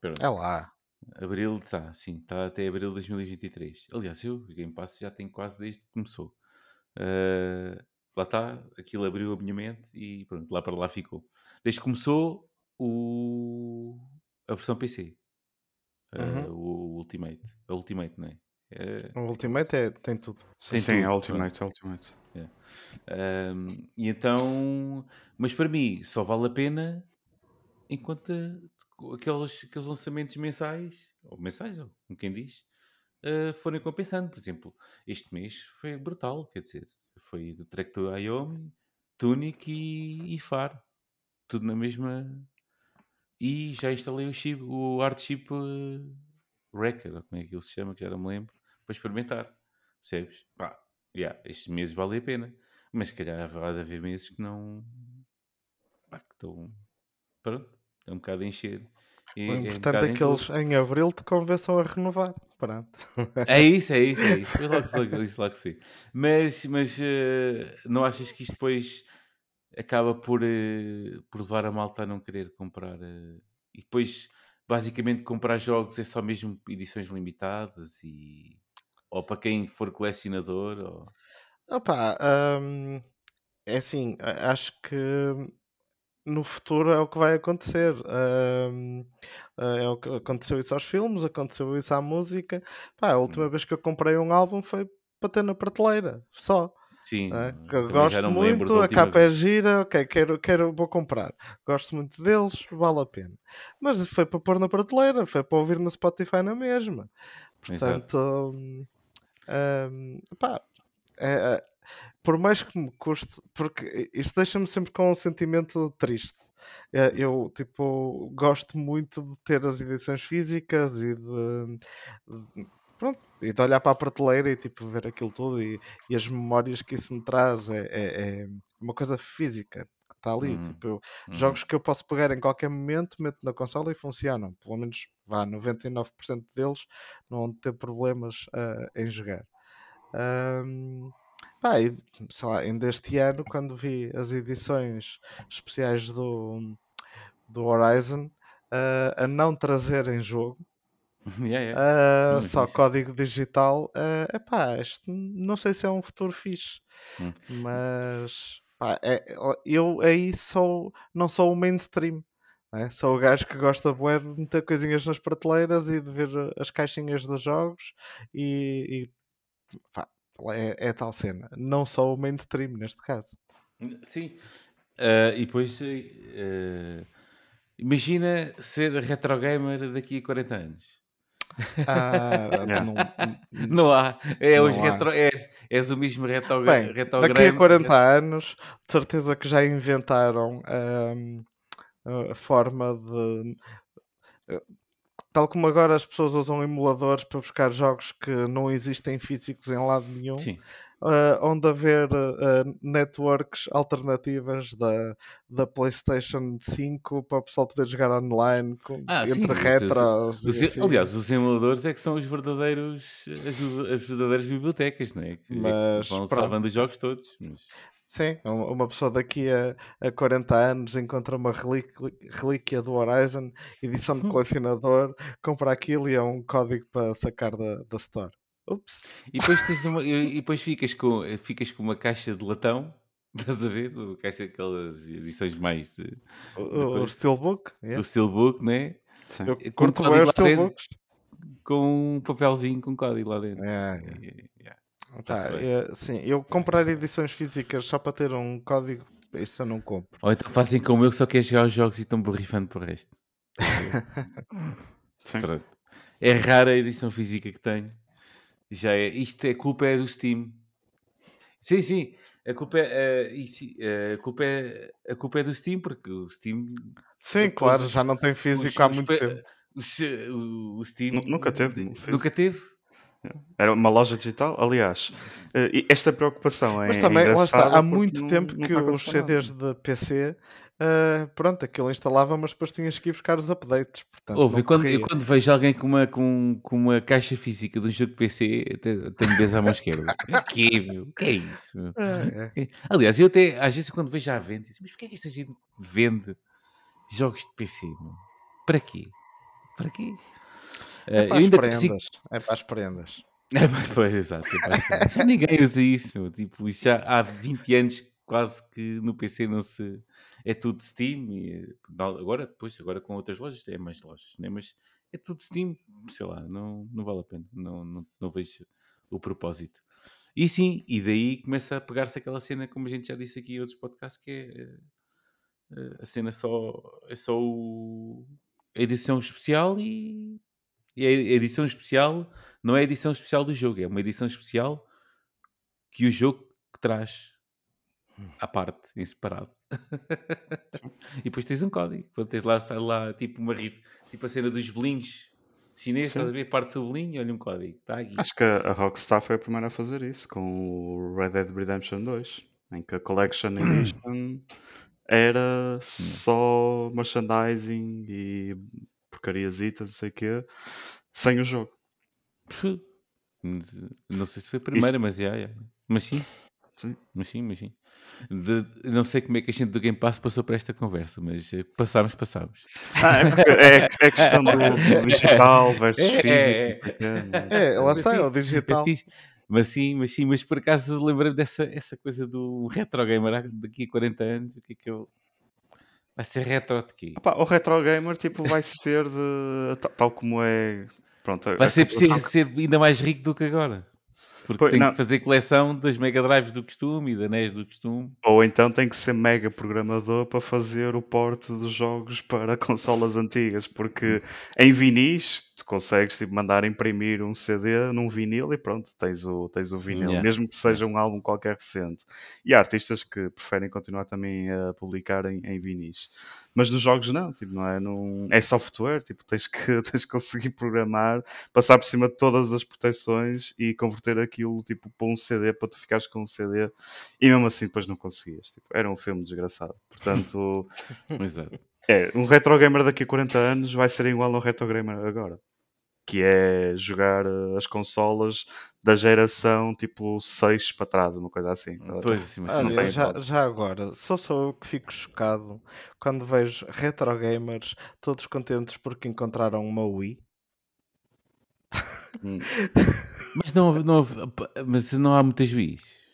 Pronto, É lá. Abril está, sim, está até abril de 2023. Aliás, eu, o Game Pass já tenho quase desde que começou. Eh, lá está, aquilo abriu a minha mente e pronto, lá para lá ficou. Desde que começou o, a versão PC, eh, Uhum. o Ultimate, a Ultimate, não é? Eh, O Ultimate é- tem tudo. Tem Sim, é tudo, Ultimate, é Ultimate. Um, e então, mas para mim só vale a pena enquanto uh, aqueles, aqueles lançamentos mensais, ou mensais, ou como quem diz, uh, forem compensando. Por exemplo, este mês foi brutal, quer dizer, foi do Trek to Wyoming, Tunic e, e Far, tudo na mesma. E já instalei o chip, o Artchip uh, Record, ou como é que ele se chama, que já não me lembro, para experimentar. Percebes? Pá, yeah, estes meses vale a pena. Mas se calhar vai haver meses que não. Pá, que estão. Pronto, é um bocado encher. E O é um importante é em que eles em abril te convençam a renovar. Pronto. É isso, é isso, é isso. Logo, logo, isso logo se. Mas, mas eh, não achas que isto depois acaba por, eh, por levar a malta a não querer comprar? eh, e depois, basicamente, comprar jogos é só mesmo edições limitadas e. Ou para quem for colecionador, ou... Opa, hum, é assim, acho que no futuro é o que vai acontecer. Hum, é o que aconteceu isso aos filmes, aconteceu isso à música. Pá, a última Hum. vez que eu comprei um álbum foi para ter na prateleira, só. Sim, não é? gosto muito, a capa é vez. gira, ok, quero, quero, vou comprar. Gosto muito deles, vale a pena. Mas foi para pôr na prateleira, foi para ouvir no Spotify na mesma. Portanto, hum, hum, pá, é- é- por mais que me custe, porque isto deixa-me sempre com um sentimento triste. É, Eu, tipo, gosto muito de ter as edições físicas e de, pronto, e de olhar para a prateleira e, tipo, ver aquilo tudo e, e as memórias que isso me traz. É, é- é uma coisa física que está ali. Uhum, Tipo, eu- uhum. jogos que eu posso pegar em qualquer momento, meto na consola e funcionam. Pelo menos, vá, 99% deles não vão ter problemas ah, em jogar. Ahm, pá, e, sei lá, ainda este ano, quando vi as edições especiais do, do Horizon ah, a não trazerem jogo, Yeah, yeah. ah, Não, só sim. código digital, é epá, isto não sei se é um futuro fixe, Hum. mas pá, é- eu aí sou, não sou o mainstream. né? Sou o gajo que gosta bué de meter coisinhas nas prateleiras e de ver as caixinhas dos jogos e, e pá, é, é tal cena. Não sou o mainstream neste caso. Sim. Ah, e depois, eh, imagina ser retro gamer daqui a 40 anos. Ah, não, Não há. É Não os há. retro, és, és o mesmo retro, Bem, retrograma. daqui a 40 anos, de certeza que já inventaram ahm, a forma de. Tal como agora as pessoas usam emuladores para buscar jogos que não existem físicos em lado nenhum, Sim. ah, onde haver ah, networks alternativas da, da PlayStation 5 para o pessoal poder jogar online com- Ah, sim, entre os- retros Os- e assim. aliás, os emuladores é que são os verdadeiros, as, as verdadeiras bibliotecas, não é? Que, é que Mas, vão salvando os jogos todos. Mas, Sim, um- uma pessoa daqui a, a 40 anos encontra uma relíquia, relíquia do Horizon, edição de colecionador, compra aquilo e é um código para sacar da, da Store. Ups. E depois, tens uma, e depois ficas, com, ficas com uma caixa de latão, estás a ver? Uma caixa daquelas edições mais de- O, o Steelbook. yeah. do Steelbook, né? Sim. Eu com curto bem lá os Steelbooks. Com um papelzinho com código lá dentro. É, é. E- yeah. É, sim, eu comprar edições físicas só para ter um código, isso eu não compro. Ou então fazem como eu que só quer jogar os jogos e estão borrifando para o resto. Sim. Pronto. É rara a edição física que tenho. Já é, isto é culpa é do Steam. Sim, sim. A culpa é, eh, isso, eh, a culpa é, a culpa é do Steam, porque o Steam. Sim, claro, os- já não tem os- físico há os muito pe- tempo. os- o, o Steam. Nu- nunca teve Nunca físico. teve. Era uma loja digital. Aliás, eh, e esta preocupação é, Mas é também, lá está, há muito não- tempo não que os acontecer nada. CDs de PC, ah, pronto, aquilo instalava, mas depois tinhas que ir buscar os updates. Portanto, Ouve, eu quando, eu quando vejo alguém com uma, com, com uma caixa física de um jogo de PC, tenho dedos à mão esquerda. que é, meu? Que é isso? meu? É, é. É. Aliás, eu até, às vezes, quando vejo à venda, digo, mas porquê é que esta gente vende jogos de PC? meu? Para quê? Para quê? É Eh, para eu as ainda consigo. prendas. É para as prendas. É, pois, exato. é para prendas. Ninguém usa isso. meu. Tipo, isso já há 20 anos quase que no PC não se. É tudo Steam. E, agora, depois, agora com outras lojas, é mais lojas, né? mas é tudo Steam. Sei lá, não, não vale a pena. Não, não, não vejo o propósito. E sim, e daí começa a pegar-se aquela cena, como a gente já disse aqui em outros podcasts, que é eh, eh, a cena só é só o- a edição especial e, e a edição especial não é a edição especial do jogo, é uma edição especial que o jogo traz à parte, em separado. e depois tens um código. Quando tens lá, sai lá tipo uma tipo a cena dos bolinhos chineses, estás a ver? Parte do bolinho, olha um código, está aqui. Acho que a a Rockstar foi a primeira a fazer isso com o Red Dead Redemption 2, em que a Collection Edition era só merchandising e porcariasitas, não sei o quê, sem o jogo. Não sei se foi a primeira, mas já, já. Mas sim. Sim. Mas sim, mas sim. De- não sei como é que a gente do Game Pass passou para esta conversa, mas eh, passámos, passámos. Ah, é, porque é, é questão do, do digital versus É, físico. é, não sei o quê, não é? É, lá está, é o digital. Mas sim, mas sim, mas por acaso lembrei-me dessa essa coisa do retro gamer daqui a 40 anos. O que é que eu. Vai ser retro de quê? Opa, o retro gamer tipo, vai ser de ta- tal como é. Pronto, Vai ser preciso ser ainda mais rico do que agora. Porque Pois, tem não. que fazer coleção das Mega Drives do costume e da NES do costume. Ou então tem que ser mega programador para fazer o porte dos jogos para consolas antigas, porque em vinis tu consegues tipo, mandar imprimir um CD num vinil e pronto, tens o, tens o vinil, Yeah. mesmo que seja um álbum qualquer recente. E há artistas que preferem continuar também a publicar em, em vinis. Mas nos jogos não, tipo, não é? Num, é software, tipo, tens que, tens que conseguir programar, passar por cima de todas as proteções e converter aquilo tipo, para um CD para tu ficares com um CD e mesmo assim depois não conseguias. Tipo, era um filme desgraçado. Portanto, Exato. É, um retro gamer daqui a 40 anos vai ser igual a um retro gamer agora. Que é jogar eh, as consolas da geração tipo 6 para trás, uma coisa assim. Pois, assim, mas não Olha, tem já, já agora, só sou eu que fico chocado quando vejo retro gamers todos contentes porque encontraram uma Wii. Hum. Mas não, não, mas não há muitas Wii's.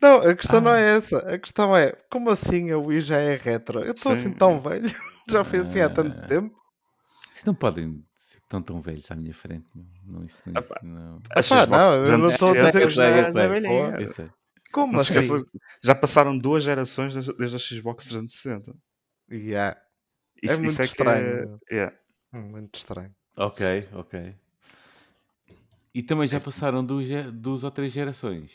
Não, a questão não Ah. é essa. A questão é, como assim a Wii já é retro? Eu estou assim Sim. tão velho, já foi assim há tanto Ah. tempo. Vocês não podem ser tão, tão velhos à minha frente. Não, não, isso, não, isso não. A Epá, Xbox não, eu não estou a 360 dizer que já, é. Como Não assim? já passaram duas gerações desde, a Xbox 360. Yeah, Isso, muito isso é estranho. Que é, yeah. muito estranho. Ok, ok. E também já passaram duas, duas ou três gerações.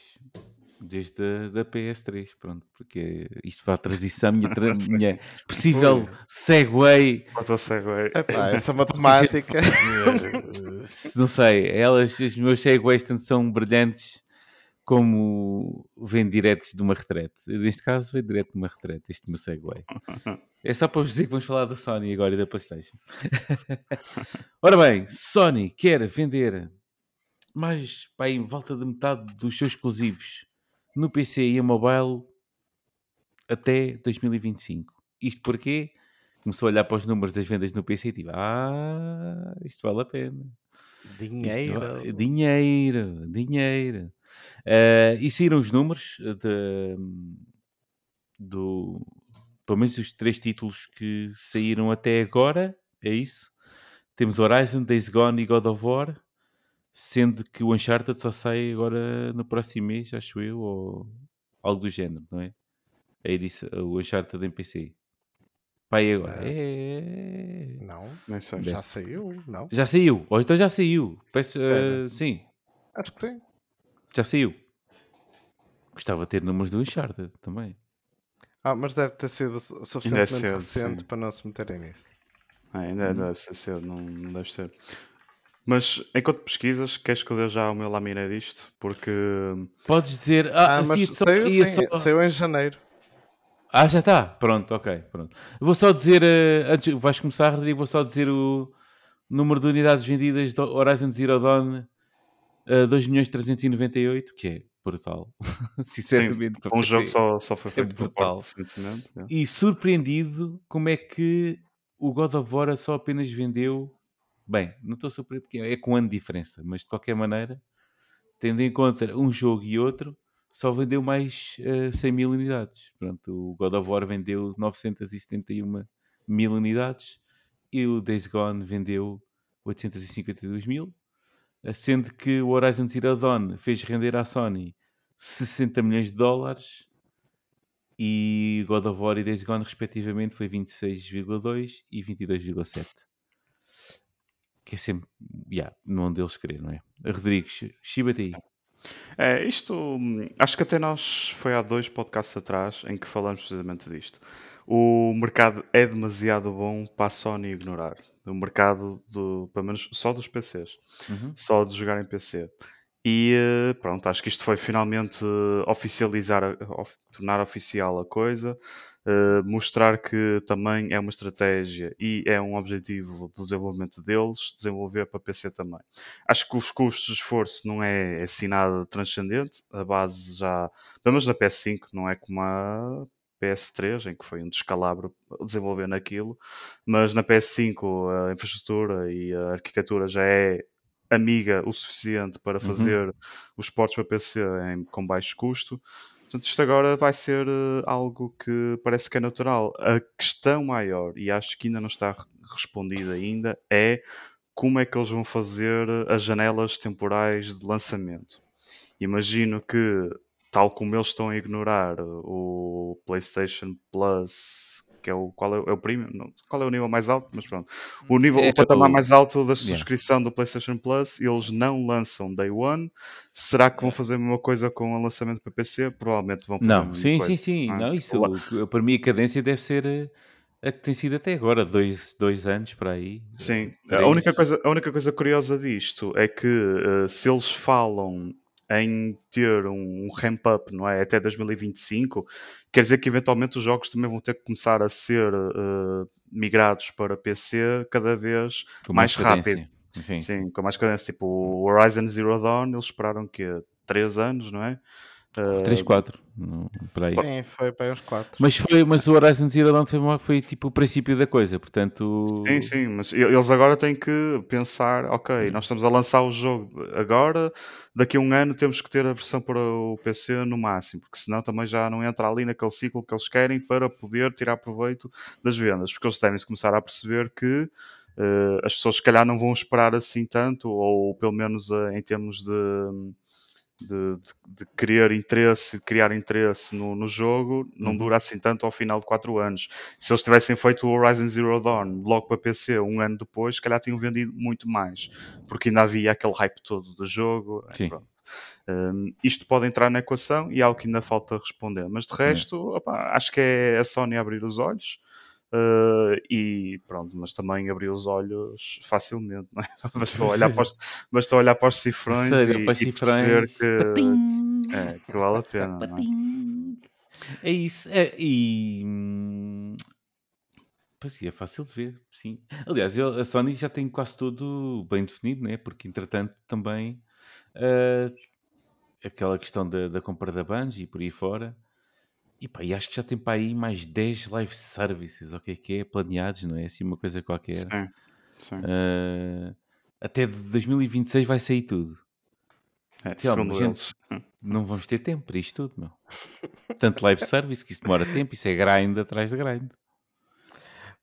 Desde a da PS3, pronto, porque isto vai a transição, minha, tra- minha possível segue. Epá, essa matemática. Não sei, elas, os meus segues tanto são brilhantes como vêm diretos de uma retrete. Neste caso, vem direto de uma retrete, este meu segue. É só para vos dizer que vamos falar da Sony agora e da PlayStation. Ora bem, Sony quer vender mais pá, em volta de metade dos seus exclusivos no PC e a mobile até 2025. Isto porque começou a olhar para os números das vendas no PC e tipo, ah, isto vale a pena. Dinheiro. va- dinheiro, dinheiro. Eh, e saíram os números de, do, pelo menos os três títulos que saíram até agora, é isso. Temos Horizon, Days Gone e God of War, sendo que o Uncharted só sai agora no próximo mês, acho eu, ou algo do género, não é? A edição, o Uncharted em PC. Pai, agora. É. É... Não, Nem sei. já saiu, não? Já saiu, ou então já saiu. Peço, eh, sim, Acho que sim. já saiu. Gostava de ter números do Uncharted também. Ah, mas deve ter sido su- suficientemente cedo, recente sim. para não se meterem nisso. Ah, ainda deve ser cedo, não, não deve ser. Mas enquanto pesquisas, queres que eu dê já o meu laminé disto? Porque Podes dizer. Ah, Ah, mas sim, só- saiu, sim, só- saiu em janeiro. Ah, já está. Pronto, ok. Pronto. Vou só dizer. eh, antes, vais começar, Rodrigo. Vou só dizer o número de unidades vendidas do Horizon Zero Dawn: uh, 2.398, que é brutal. Sinceramente, para um jogo só, só foi é feito brutal. yeah. E surpreendido como é que o God of War só apenas vendeu. Bem, não estou surpreendido porque é com ano de diferença, mas de qualquer maneira, tendo em conta um jogo e outro, só vendeu mais eh, 100 mil unidades. Pronto, o God of War vendeu 971 mil unidades e o Days Gone vendeu 852 mil, sendo que o Horizon Zero Dawn fez render à Sony 60 milhões de dólares e God of War e Days Gone, respectivamente, foi 26,2 e 22,7. Que é sempre, yeah, não deles querer, não é? Rodrigues, chiba-te aí. É, isto hum, acho que até nós foi há dois podcasts atrás em que falamos precisamente disto. O mercado é demasiado bom para a Sony ignorar. O mercado do, pelo menos só dos PCs. Uhum. só de jogar em PC. E eh, pronto, acho que isto foi finalmente eh, oficializar, of- tornar oficial a coisa, eh, mostrar que também é uma estratégia e é um objetivo do desenvolvimento deles, desenvolver para PC também. Acho que os custos de esforço não é assim nada transcendente, a base já, pelo menos na PS5, não é como a PS3, em que foi um descalabro desenvolver naquilo, mas na PS5 a infraestrutura e a arquitetura já é amiga o suficiente para fazer os portos para PC em- com baixo custo. Portanto, isto agora vai ser eh, algo que parece que é natural. A questão maior, e acho que ainda não está re- respondida ainda, é como é que eles vão fazer as janelas temporais de lançamento. Imagino que, tal como eles estão a ignorar o PlayStation Plus, que é o qual é, o- é o premium, não, qual é o nível mais alto, mas pronto, o nível, É o patamar o- mais alto da Yeah. subscrição do PlayStation Plus, eles não lançam Day One. Será que vão fazer a mesma coisa com o lançamento para PC? Provavelmente vão fazer a Não, mesma sim, coisa, sim, sim. não é? Não, isso, para mim a cadência deve ser eh, a que tem sido até agora, dois, dois anos para aí. Sim, eh, a única, coisa, a única coisa curiosa disto é que eh, se eles falam em ter um ramp up não é, até 2025, quer dizer que eventualmente os jogos também vão ter que começar a ser eh, migrados para PC cada vez Com mais cadência. rápido. Sim, Sim, com mais cadência. Tipo, o Horizon Zero Dawn, eles esperaram que 3 anos, não é? Eh, 3, 4. não, Por aí. Sim, foi para aí uns 4. Mas, foi, mas o Horizon Zero Dawn foi, foi tipo o princípio da coisa, portanto. Sim, sim, mas eles agora têm que pensar, ok, nós estamos a lançar o jogo agora, daqui a um ano temos que ter a versão para o PC no máximo, porque senão também já não entra ali naquele ciclo que eles querem para poder tirar proveito das vendas, porque eles devem se começar a perceber que eh, as pessoas se calhar não vão esperar assim tanto, ou pelo menos eh, em termos de de, de, de querer interesse, de criar interesse no, no jogo, não Uhum. dura assim tanto ao final de 4 anos. Se eles tivessem feito o Horizon Zero Dawn logo para PC um ano depois, se calhar tinham vendido muito mais, porque ainda havia aquele hype todo do jogo. e pronto. Um, isto pode entrar na equação e é algo que ainda falta responder, mas de resto, opa, acho que é a Sony abrir os olhos. Uh, e pronto, mas também abrir os olhos facilmente, não é? Bastou olhar para os, bastou olhar para os cifrões Sério, e, para os e perceber cifrões. que, Papim. é, que vale a pena, não é? É isso. É, e. hum, Pois é, fácil de ver, sim. Aliás, ele- a Sony já tem quase tudo bem definido, né? Porque entretanto também ah, aquela questão da, da compra da Bungie e por aí fora. E, pá, e acho que já tem para aí mais 10 live services, o que é que é, planeados, não é? Assim uma coisa qualquer. Sim, sim. Ah, até de 2026 vai sair tudo. É, segundo gente, eles. não vamos ter tempo para isto tudo, meu. Tanto live service que isso demora tempo, isso é grind atrás de grind.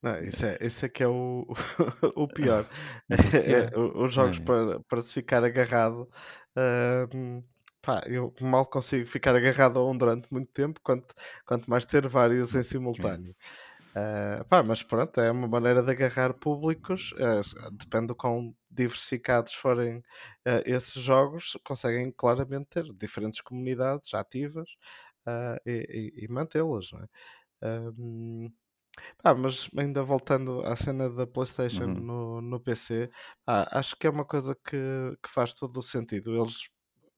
Não, isso, é, isso é que é o, o pior. É É, os jogos é. para, para se ficar agarrado. ahm, pá, eu mal consigo ficar agarrado a um durante muito tempo, quanto, quanto mais ter vários em simultâneo. Ah, pá, mas pronto, é uma maneira de agarrar públicos. eh, depende do quão diversificados forem eh, esses jogos, conseguem claramente ter diferentes comunidades ativas ah, e, e- e mantê-las, não é? Ahm, pá, mas ainda voltando à cena da PlayStation Uhum. no, no PC, pá, acho que é uma coisa que, que faz todo o sentido. Eles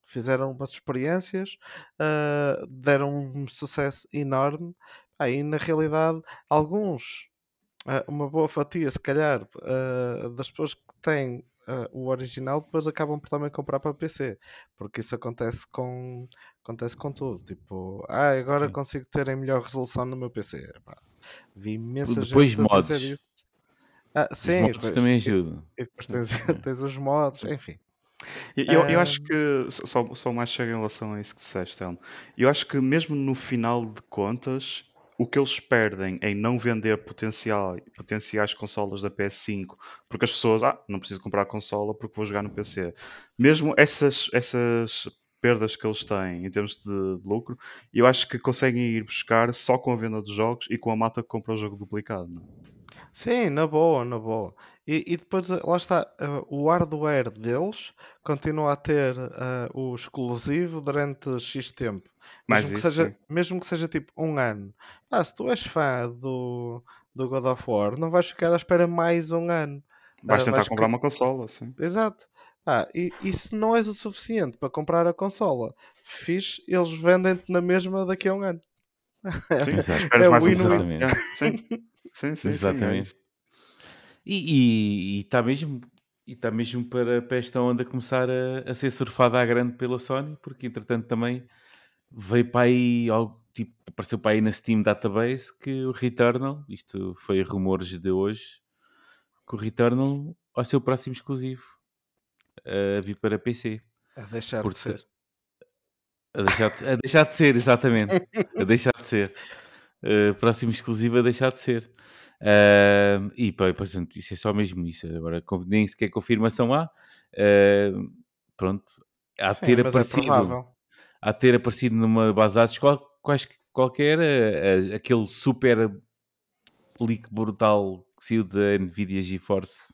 fizeram umas experiências, ah, deram um sucesso enorme, pá, e na realidade, alguns, ah, uma boa fatia, se calhar, ah, das pessoas que têm o original, depois acabam por também comprar para PC, porque isso acontece com, acontece com tudo. Tipo, ah, agora Sim. consigo ter em melhor resolução no meu PC. Epá, vi imensa Depois gente mods. isso. Ah, Os sim, mods depois, também ajudam. e depois tens, tens os mods, enfim. Eu, eu, acho que, só, só mais chega em relação a isso que disseste, Telmo. Eu acho que mesmo no final de contas, o que eles perdem em não vender potencial, potenciais consolas da PS5, porque as pessoas, ah, não preciso comprar a consola porque vou jogar no PC. Mesmo essas, essas perdas que eles têm em termos de, de lucro, eu acho que conseguem ir buscar só com a venda de jogos e com a malta que compra o jogo duplicado. Não? Sim, na boa, na boa. E, e depois, eh, lá está, eh, o hardware deles continua a ter eh, o exclusivo durante X tempo. Mais Mesmo que isso, seja, sim. mesmo que seja tipo um ano. Ah, se tu és fã do, do God of War, não vais ficar à espera mais um ano. Vais tentar vais comprar co- uma consola, sim. Exato. Ah, e, e se não és o suficiente para comprar a consola, fixe, eles vendem-te na mesma daqui a um ano. Sim, É mais um. Exatamente. Sim, sim, sim, sim, é Exatamente. E está mesmo, e tá mesmo para, para esta onda começar a, a ser surfada à grande pela Sony, porque entretanto também veio para aí algo tipo, apareceu para aí na Steam Database que o Returnal, isto foi rumores de hoje, que o Returnal vai ser o próximo exclusivo a vir para PC. A deixar de ser. A deixar de, a deixar de ser, exatamente. A deixar de ser. Uh, próximo exclusivo a deixar de ser. Uh, e pá, portanto, isso é só mesmo isso. Agora, nem sequer confirmação há. Uh, pronto. Há de ter é aparecido. de ter aparecido numa base de dados qual, quais, qualquer, uh, uh, aquele super leak brutal que saiu da Nvidia GeForce,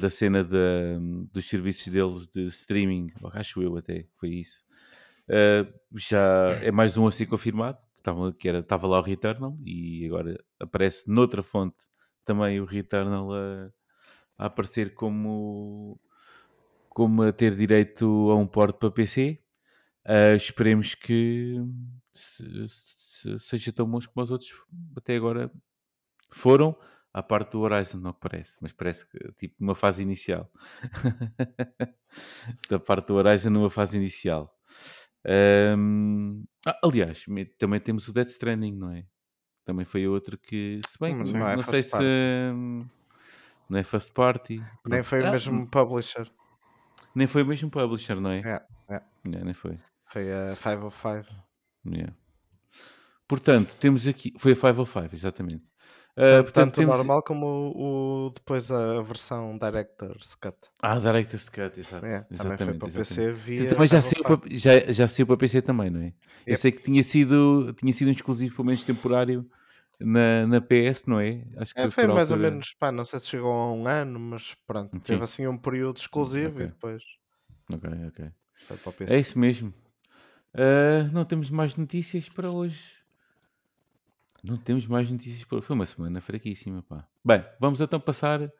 da cena de, dos serviços deles de streaming, acho eu até, foi isso. Uh, já é mais um a ser confirmado, que estava, que era, estava lá o Returnal e agora aparece noutra fonte também o Returnal a, a aparecer como, como a ter direito a um porte para PC. Uh, esperemos que se, se, seja tão bons como os outros até agora foram, à parte do Horizon, não parece, mas parece que tipo numa fase inicial. da parte do Horizon numa fase inicial. Um, ah, aliás, também temos o Death Stranding, não é? Também foi outro que, se bem que Hum, não é não sei party. hum, não é first party, Nem foi o Ah, mesmo publisher. nem foi o mesmo publisher, não é? É, é. Não, nem foi. Foi a 505. Yeah. Portanto, temos aqui. Foi a 505, exatamente. Uh, Tanto, tanto o normal como o, o- depois a versão Director's Cut. Ah, Director's Cut, exato. É, também foi exatamente, para exatamente. PC, via também já saiu, para, já, já saiu para PC também, não é? Eu Yep. sei que tinha sido, tinha sido um exclusivo, pelo menos temporário, na, na PS, não é? Acho que É, foi mais ou menos, pá, não sei se chegou a um ano, mas pronto, Sim. teve assim um período exclusivo ok. e depois Ok, ok. foi para o É isso mesmo. Ah, não temos mais notícias para hoje. Não temos mais notícias para. Foi uma semana fraquíssima, pá. Bem, vamos então passar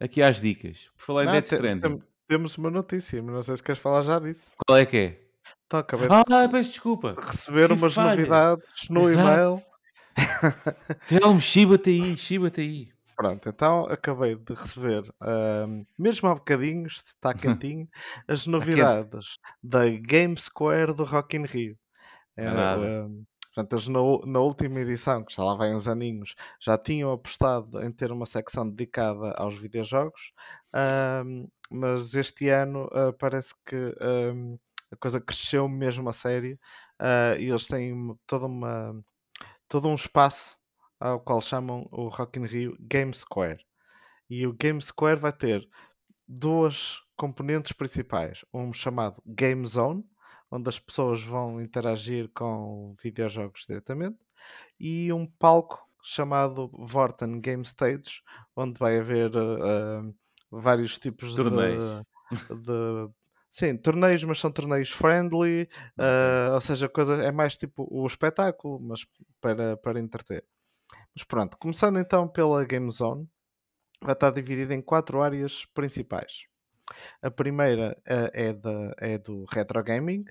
aqui às dicas. Por falar em Death Stranding, tem- temos uma notícia, mas não sei se queres falar já disso. qual é que é? Então, acabei de Ah, rece- peço desculpa. receber que umas falha. novidades no Exato. e-mail. Telmo, chiba-te aí, chiba-te aí. Pronto, então acabei de receber, ahm, mesmo há bocadinhos, está quentinho, as novidades da Game Square do Rock in Rio. É Era, nada. ahm, portanto, eles na, última edição, que já lá vai uns aninhos, já tinham apostado em ter uma secção dedicada aos videojogos, mas este ano ah, parece que a coisa cresceu mesmo a sério ah, e eles têm toda uma, todo um espaço ao qual chamam o Rock in Rio Game Square. E o Game Square vai ter duas componentes principais. Um chamado Game Zone, onde as pessoas vão interagir com videojogos diretamente, e um palco chamado Vorten Game Stage, onde vai haver eh, vários tipos Torneios. de, de- Sim, torneios, mas são torneios friendly, eh, ou seja, coisa, é mais tipo o espetáculo, mas para, para entreter. Mas pronto, começando então pela Game Zone, vai estar dividida em quatro áreas principais. A primeira eh, é, da, é do retro gaming,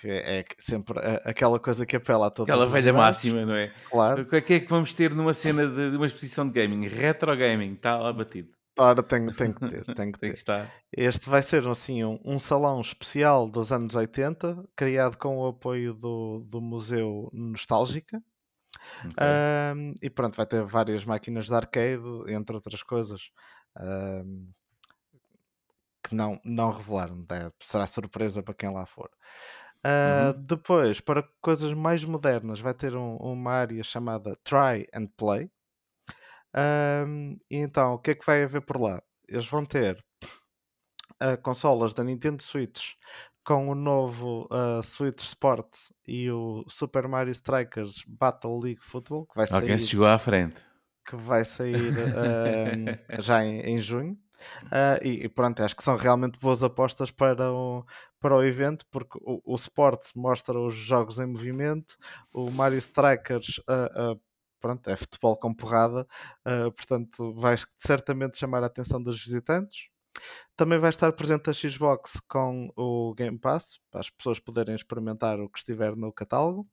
que é que sempre aquela coisa que apela a todas Aquela velha máxima, não é? Claro. O que é que é que vamos ter numa cena de, de uma exposição de gaming? Retro gaming, está lá batido. Ora, tem, tem que ter, tem que Tem ter. que estar. Este vai ser assim um, um salão especial dos anos 80, criado com o apoio do, do Museu Nostálgica. Ok. Ahm, e pronto, vai ter várias máquinas de arcade, entre outras coisas, ahm, que não, não revelaram. né? Será surpresa para quem lá for. Ah, Uhum. Depois, para coisas mais modernas, vai ter um- uma área chamada Try and Play. Ahm, e então, o que é que vai haver por lá? Eles vão ter ah, consolas da Nintendo Switch com o novo ah, Switch Sport e o Super Mario Strikers Battle League Football, que vai Alguém se sair chegou à frente. que vai sair já em, em junho. Ah, e, e pronto, acho que são realmente boas apostas para o, para o evento, porque o, o Sport mostra os jogos em movimento, o Mario Strikers ah, ah, pronto, é futebol com porrada, ah, portanto vai certamente chamar a atenção dos visitantes. Também vai estar presente a Xbox com o Game Pass, para as pessoas poderem experimentar o que estiver no catálogo.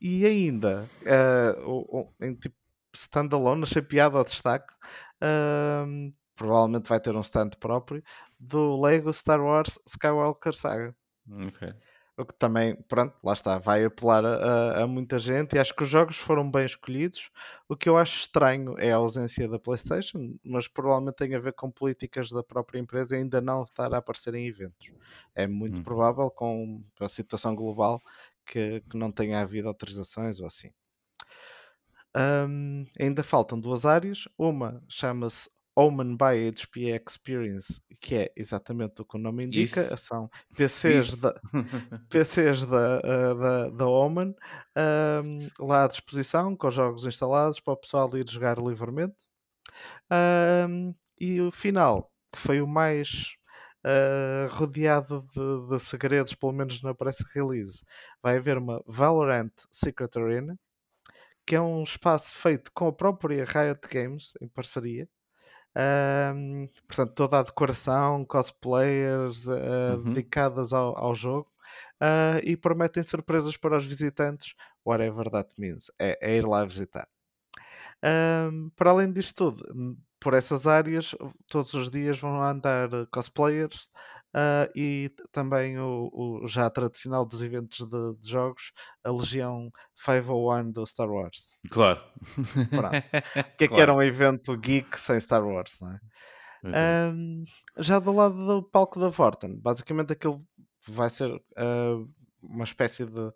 E ainda, eh, o- o- em tipo standalone, achei piada ao destaque. ahm, provavelmente vai ter um stand próprio do Lego Star Wars Skywalker Saga. Ok. O que também, pronto, lá está, vai apelar a, a- muita gente e acho que os jogos foram bem escolhidos. O que eu acho estranho é a ausência da PlayStation, mas provavelmente tem a ver com políticas da própria empresa ainda não estar a aparecer em eventos. É muito Uhum. provável com a situação global que, que não tenha havido autorizações ou assim. Ahm, ainda faltam duas áreas. Uma chama-se Omen by HP Experience, que é exatamente o que o nome indica. Isso. São PCs Isso. da, PCs da, ah, da, da Omen lá à disposição, com os jogos instalados para o pessoal ir jogar livremente. E o final, que foi o mais ah, rodeado de, de segredos, pelo menos na press release, vai haver uma Valorant Secret Arena, que é um espaço feito com a própria Riot Games, em parceria. Ahm, portanto, toda a decoração, cosplayers ah, Uhum. dedicadas ao, ao jogo ah, e prometem surpresas para os visitantes, whatever that means. É, é ir lá visitar. Ahm, para além disto tudo, n- por essas áreas, todos os dias vão andar eh, cosplayers ah, e também o, o já tradicional dos eventos de, de jogos, a Legião 501 do Star Wars. Claro. Pronto. O que é que era um evento geek sem Star Wars, não é? Pois é. Ahm, já do lado do palco da Fortune, basicamente aquilo vai ser ah, uma espécie de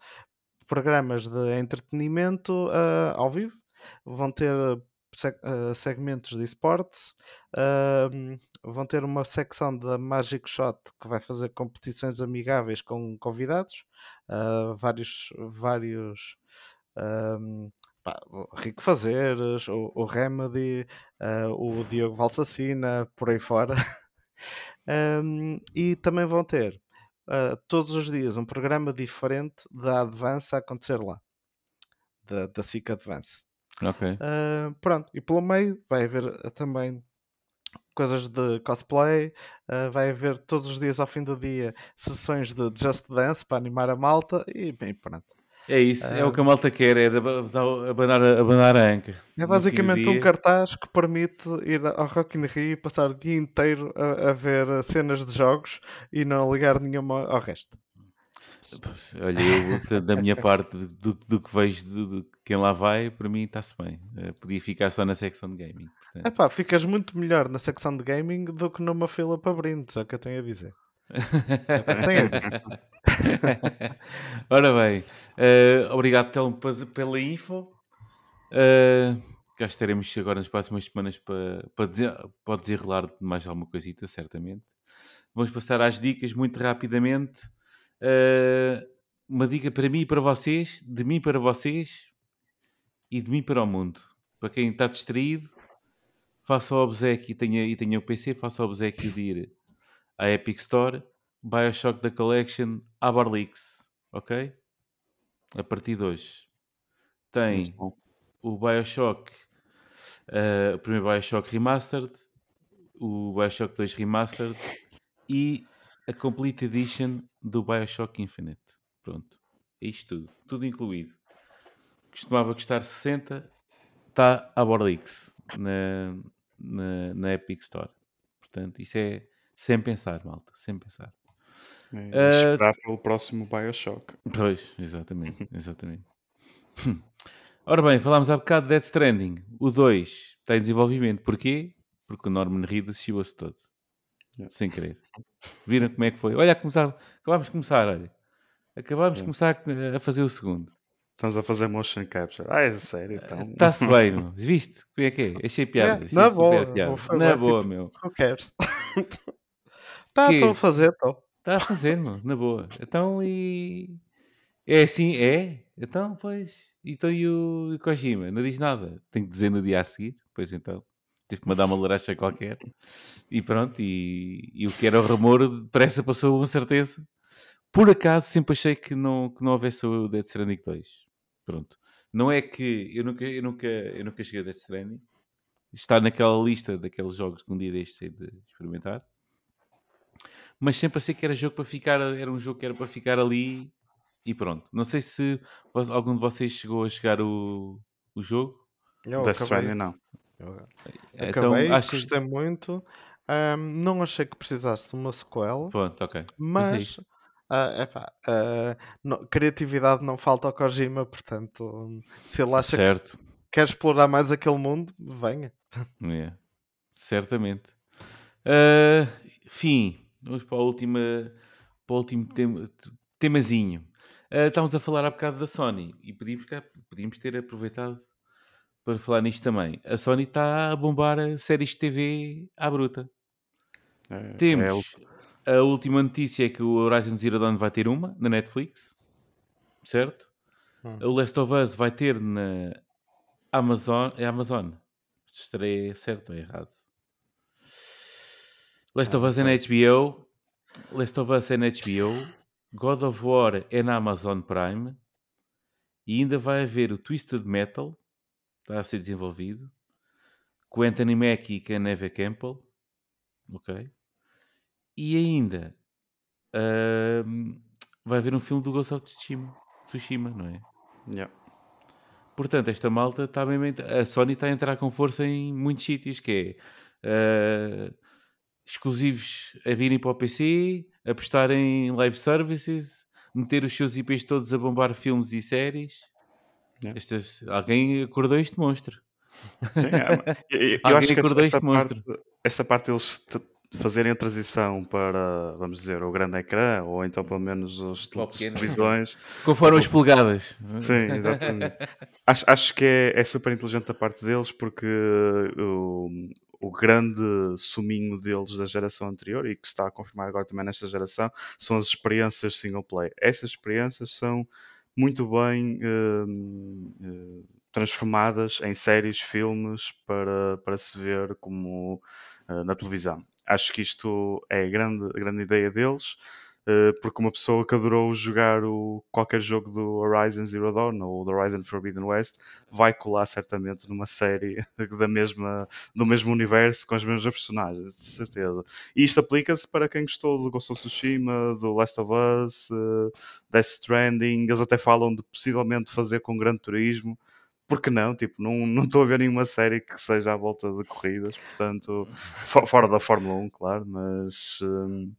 programas de entretenimento ah, ao vivo. Vão ter uh, segmentos de esportes, uh, vão ter uma secção da Magic Shot que vai fazer competições amigáveis com convidados, uh, vários, vários um, pá, Rico Fazeres, o, o Remedy, o Diogo Valsacina, por aí fora. um, e também vão ter todos os dias um programa diferente da Advance a acontecer lá, da, da SIC Advance. Ok. Uh, pronto, e pelo meio vai haver uh, também coisas de cosplay, uh, vai haver todos os dias ao fim do dia sessões de Just Dance para animar a malta e bem, pronto. É isso, é o que a malta quer, é abanar, abanar a anca. É basicamente um cartaz que permite ir ao Rock in Rio e passar o dia inteiro a, a ver cenas de jogos e não ligar nenhuma ao resto. Olha, eu, da minha parte, do, do que vejo de, de, quem lá vai, para mim está-se bem. Uh, podia ficar só na secção de gaming. Portanto... Epá, ficas muito melhor na secção de gaming do que numa fila para brindes, é o que eu tenho a dizer. tenho a dizer. Ora bem, uh, obrigado Telmo pela info. Uh, cá estaremos agora nas próximas semanas para, para, dizer, para desenrolar de mais alguma coisita, certamente. Vamos passar às dicas muito rapidamente. Uh, uma dica para mim e para vocês, de mim para vocês e de mim para o mundo. Para quem está distraído, faça o obsequio e tenha, e tenha o PC, faça o obsequio de ir à Epic Store, Bioshock da Collection, Abarlix, ok? A partir de hoje. Tem o Bioshock, uh, o primeiro Bioshock Remastered, o Bioshock 2 Remastered e a Complete Edition do Bioshock Infinite. Pronto. É isto tudo. Tudo incluído. Costumava custar 60, está a Borlix na, na, na, Epic Store. Portanto, isso é sem pensar, malta. Sem pensar. É, uh, esperar pelo próximo Bioshock. Pois, exatamente. exatamente. Ora bem, falámos há bocado de Dead Stranding. O 2 está em desenvolvimento. Porquê? Porque o Norman Reedus chiou-se todo. Sem querer. Viram como é que foi? Olha, começar, acabámos de começar, olha. Acabámos de começar a fazer o segundo. Estamos a fazer motion capture. Ah, é sério, então. Está-se bem, meu. Viste? Como é que é? Achei piada. É, na boa. Piada. Na boa, tipo, meu. Who cares? Está, estou a fazer, estou. Está a fazer, meu. Na boa. Então, e... É assim? É? Então, pois. Então, e o Kojima? Não diz nada. Tem que dizer no dia a seguir. Pois então. Tive que mandar uma laracha qualquer. E pronto, e, e o que era o rumor depressa passou uma certeza. Por acaso sempre achei que não, que não houvesse o Dead Stranding 2. Pronto. Não é que eu nunca, eu nunca, eu nunca cheguei a Dead Stranding. Está naquela lista daqueles jogos que um dia deixei de experimentar. Mas sempre achei que era jogo para ficar, era um jogo que era para ficar ali e pronto. Não sei se algum de vocês chegou a chegar o, o jogo. Death Stranding não. Então, Acabei, achas... gostei muito. Um, não achei que precisasse de uma sequela. Pronto, ok. Mas, uh, epá, uh, não, criatividade não falta ao Kojima, portanto, se ele acha certo. que quer explorar mais aquele mundo, venha. Yeah. Certamente. Uh, fim, vamos para, a última, para o último tema, temazinho. Uh, estávamos a falar há bocado da Sony e podíamos, podíamos ter aproveitado para falar nisto também, a Sony está a bombar séries de TV à bruta. É, Temos é a última notícia é que o Horizon Zero Dawn vai ter uma na Netflix, certo? Hum. O Last of Us vai ter na Amazon. É Amazon. Estarei certo ou errado? Last of Us é na HBO. Last of Us é na HBO. God of War é na Amazon Prime. E ainda vai haver o Twisted Metal está a ser desenvolvido, com Anthony Mackie e com a Neve Campbell, ok? E ainda uh, vai haver um filme do Ghost of Tsushima, Tsushima não é? Yeah. Portanto, esta malta está bem, a Sony está a entrar com força em muitos sítios, que é uh, exclusivos a virem para o PC, apostar em live services, meter os seus IPs todos a bombar filmes e séries Yeah. Este, alguém acordou este monstro. Sim, é, eu, eu acho que esta, esta parte, esta parte eles fazerem a transição para, vamos dizer, o grande ecrã, ou então pelo menos as televisões. Conforme as polegadas. Sim, exatamente. acho, acho que é, é super inteligente da parte deles porque o, o grande suminho deles da geração anterior e que se está a confirmar agora também nesta geração são as experiências single player. Essas experiências são muito bem eh, transformadas em séries, filmes para, para se ver como eh, na televisão. Acho que isto é a grande, a grande ideia deles, porque uma pessoa que adorou jogar o, qualquer jogo do Horizon Zero Dawn ou do Horizon Forbidden West vai colar certamente numa série da mesma, do mesmo universo com as mesmas personagens, de certeza. E isto aplica-se para quem gostou do Ghost of Tsushima, do Last of Us, eh, Death Stranding. Eles até falam de possivelmente fazer com Gran Turismo. Porque não? Tipo, não não estou a ver nenhuma série que seja à volta de corridas, portanto, fo- fora da Fórmula 1, claro, mas hum,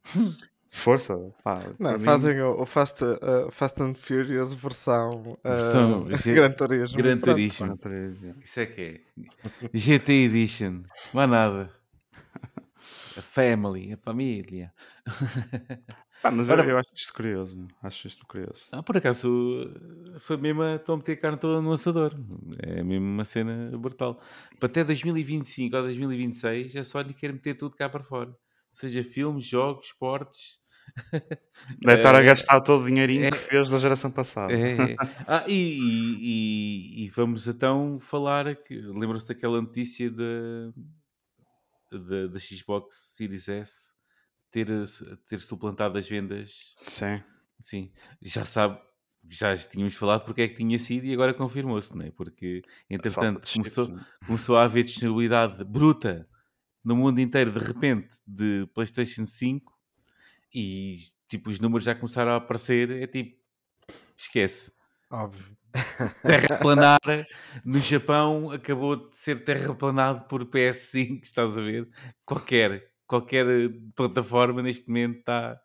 força, pá, Não, mim- fazem o, o Fast, uh, Fast and Furious versão, uh, Versão Gran Turismo. Gran. Turismo. Gran Turismo. Isso é que é. GT Edition. Mais nada. A family, a família. Pá, mas Ora- eu, eu acho isto curioso, acho isto curioso. Ah, por acaso foi mesmo a estão a meter a carne toda no lançador. É mesmo uma cena brutal. Para até 2025 ou 2026 a Sony quer meter tudo cá para fora. Seja filmes, jogos, esportes. Deve estar a Eh, gastar todo o dinheirinho é- que fez da geração passada. É, é. Ah, e, e- e- vamos então falar. Lembram-se daquela notícia da, da, da Xbox Series S ter, ter suplantado as vendas? Sim. Sim, já sabe, já tínhamos falado porque é que tinha sido e agora confirmou-se, não é? Porque entretanto chips, começou, né? começou a haver disponibilidade bruta no mundo inteiro de repente de PlayStation 5 e tipo os números já começaram a aparecer. É tipo, esquece. Óbvio. Terraplanar no Japão acabou de ser terraplanado por PS5, estás a ver? Qualquer, qualquer eh, plataforma neste momento está.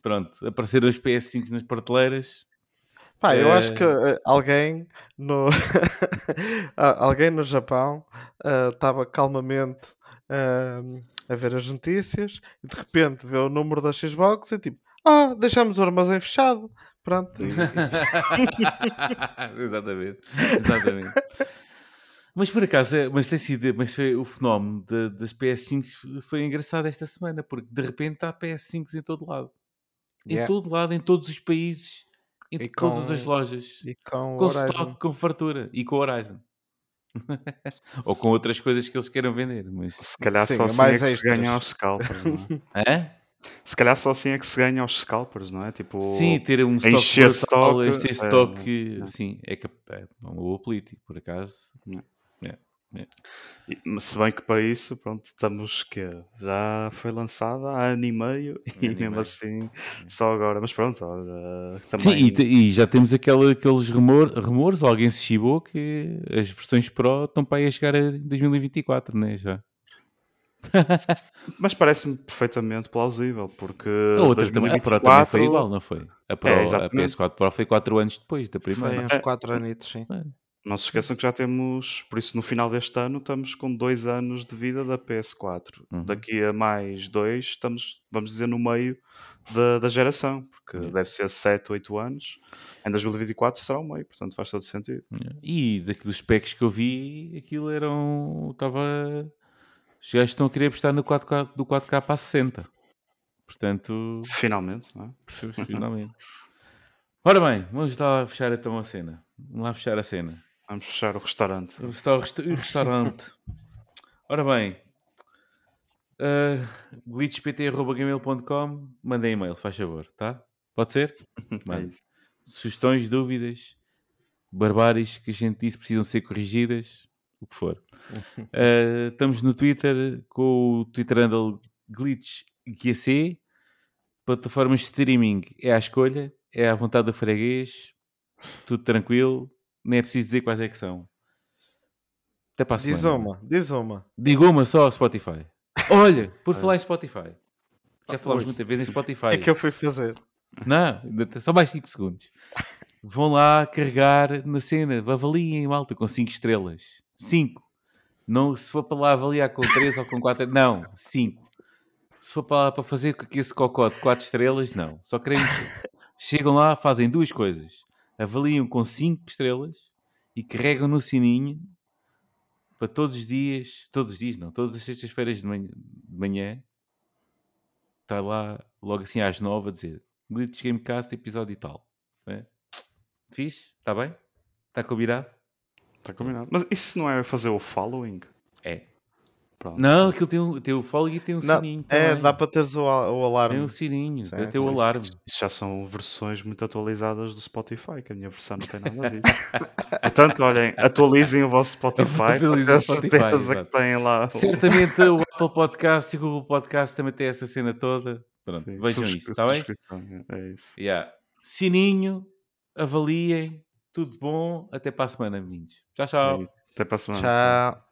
Pronto, apareceram os PS5 nas prateleiras. Pá, eu acho que eh, alguém no alguém no Japão estava calmamente eh, a ver as notícias e de repente vê o número da Xbox e tipo, ah, deixamos o armazém fechado. Pronto. exatamente, exatamente. Mas por acaso, é- mas tem sido, mas foi o fenómeno de- das PS5 foi engraçado esta semana, porque de repente há PS5 em todo lado. Em Yeah. todo lado, em todos os países, em E todas as com- lojas. E com com Horizon. stock, com fartura e com Horizon. Ou com outras coisas que eles queiram vender. Mas... Se calhar Sim, só é assim mais é que se ganha aos scalpers, não é? Hã? Se calhar só assim é que se ganha aos scalpers, não é? Tipo, Sim, ter um stock encher brutal, stock, encher é, stock, é. sim, é, é uma boa política, por acaso. e- se bem que para isso, pronto, estamos que já foi lançada há ano e meio e e mesmo meio. assim só agora. Mas pronto, olha, também Sim, e, e já temos aquele, aqueles rumor, rumores, alguém se chibou que as versões Pro estão para aí a chegar a 2024, né? Já. Mas parece-me perfeitamente plausível, porque A outra também, a Pro também 2024 foi igual, não foi? A, Pro, a exatamente. PS4 Pro foi 4 anos depois da Foi primeira. uns 4 anitos, sim. Não se esqueçam que já temos, por isso no final deste ano estamos com dois anos de vida da PS4. Uhum. Daqui a mais dois estamos, vamos dizer, no meio da, da geração, porque Yeah. deve ser 7, 8 anos. Em 2024 será o meio, portanto faz todo sentido. E daqueles specs que eu vi, aquilo eram. Estava. Os gajos estão a querer apostar no 4K, do 4K para 60. Portanto, Finalmente, não é? finalmente. Ora bem, vamos lá fechar então a cena. Vamos lá fechar a cena. Vamos fechar o restaurante. O resta- o resta- o restaurante. Ora bem, uh, glitchpt.gmail.com mandem e-mail, faz favor, tá? Pode ser? É Mano. Sugestões, dúvidas, barbáries que a gente disse precisam ser corrigidas, o que for. Uh, estamos no Twitter com o Twitter handle glitchqc. Plataformas de streaming é à escolha, é à vontade do freguês, tudo tranquilo, nem é preciso dizer quais é que são. Até para a Diz semana. uma, diz uma. Diga uma só, Spotify. Olha, por falar em Spotify. Já falámos Ui. muitas vezes em Spotify. O que é que eu fui fazer? Não, só mais 5 segundos. Vão lá carregar na cena, avaliem malta com 5 estrelas. 5. Não, se for para lá avaliar com 3 ou com 4, não, 5. se for para, para fazer esse cocó de 4 estrelas, não. Só queremos. Chegam lá, fazem duas coisas. Avaliam com 5 estrelas e carregam no sininho para todos os dias, todos os dias não, todas as sextas-feiras de manhã, de manhã está lá logo assim às 9 a dizer Glitch Gamecast episódio e tal. É? Fiz? Está bem? Está combinado? Está combinado. Mas isso não é fazer o following? É. Pronto. Não, aquilo tem, um, tem o follow e tem um Não, sininho. é, também. dá para teres o, al- o Tem alarme. um sininho, Certo. tem, tem o Isso- alarme. Isso, já são versões muito atualizadas do Spotify, que a minha versão não tem nada disso. Portanto, olhem, atualizem o vosso Spotify Atualizem o Spotify, certeza exato. que têm lá. Certamente o Apple Podcast e o Google Podcast também tem essa cena toda. Pronto, Sim, vejam isso, está bem? subscrição, É isso. Yeah. Sininho, avaliem, tudo bom. Até para a semana, meninos. Tchau, tchau. É isso. Até para a semana. Tchau.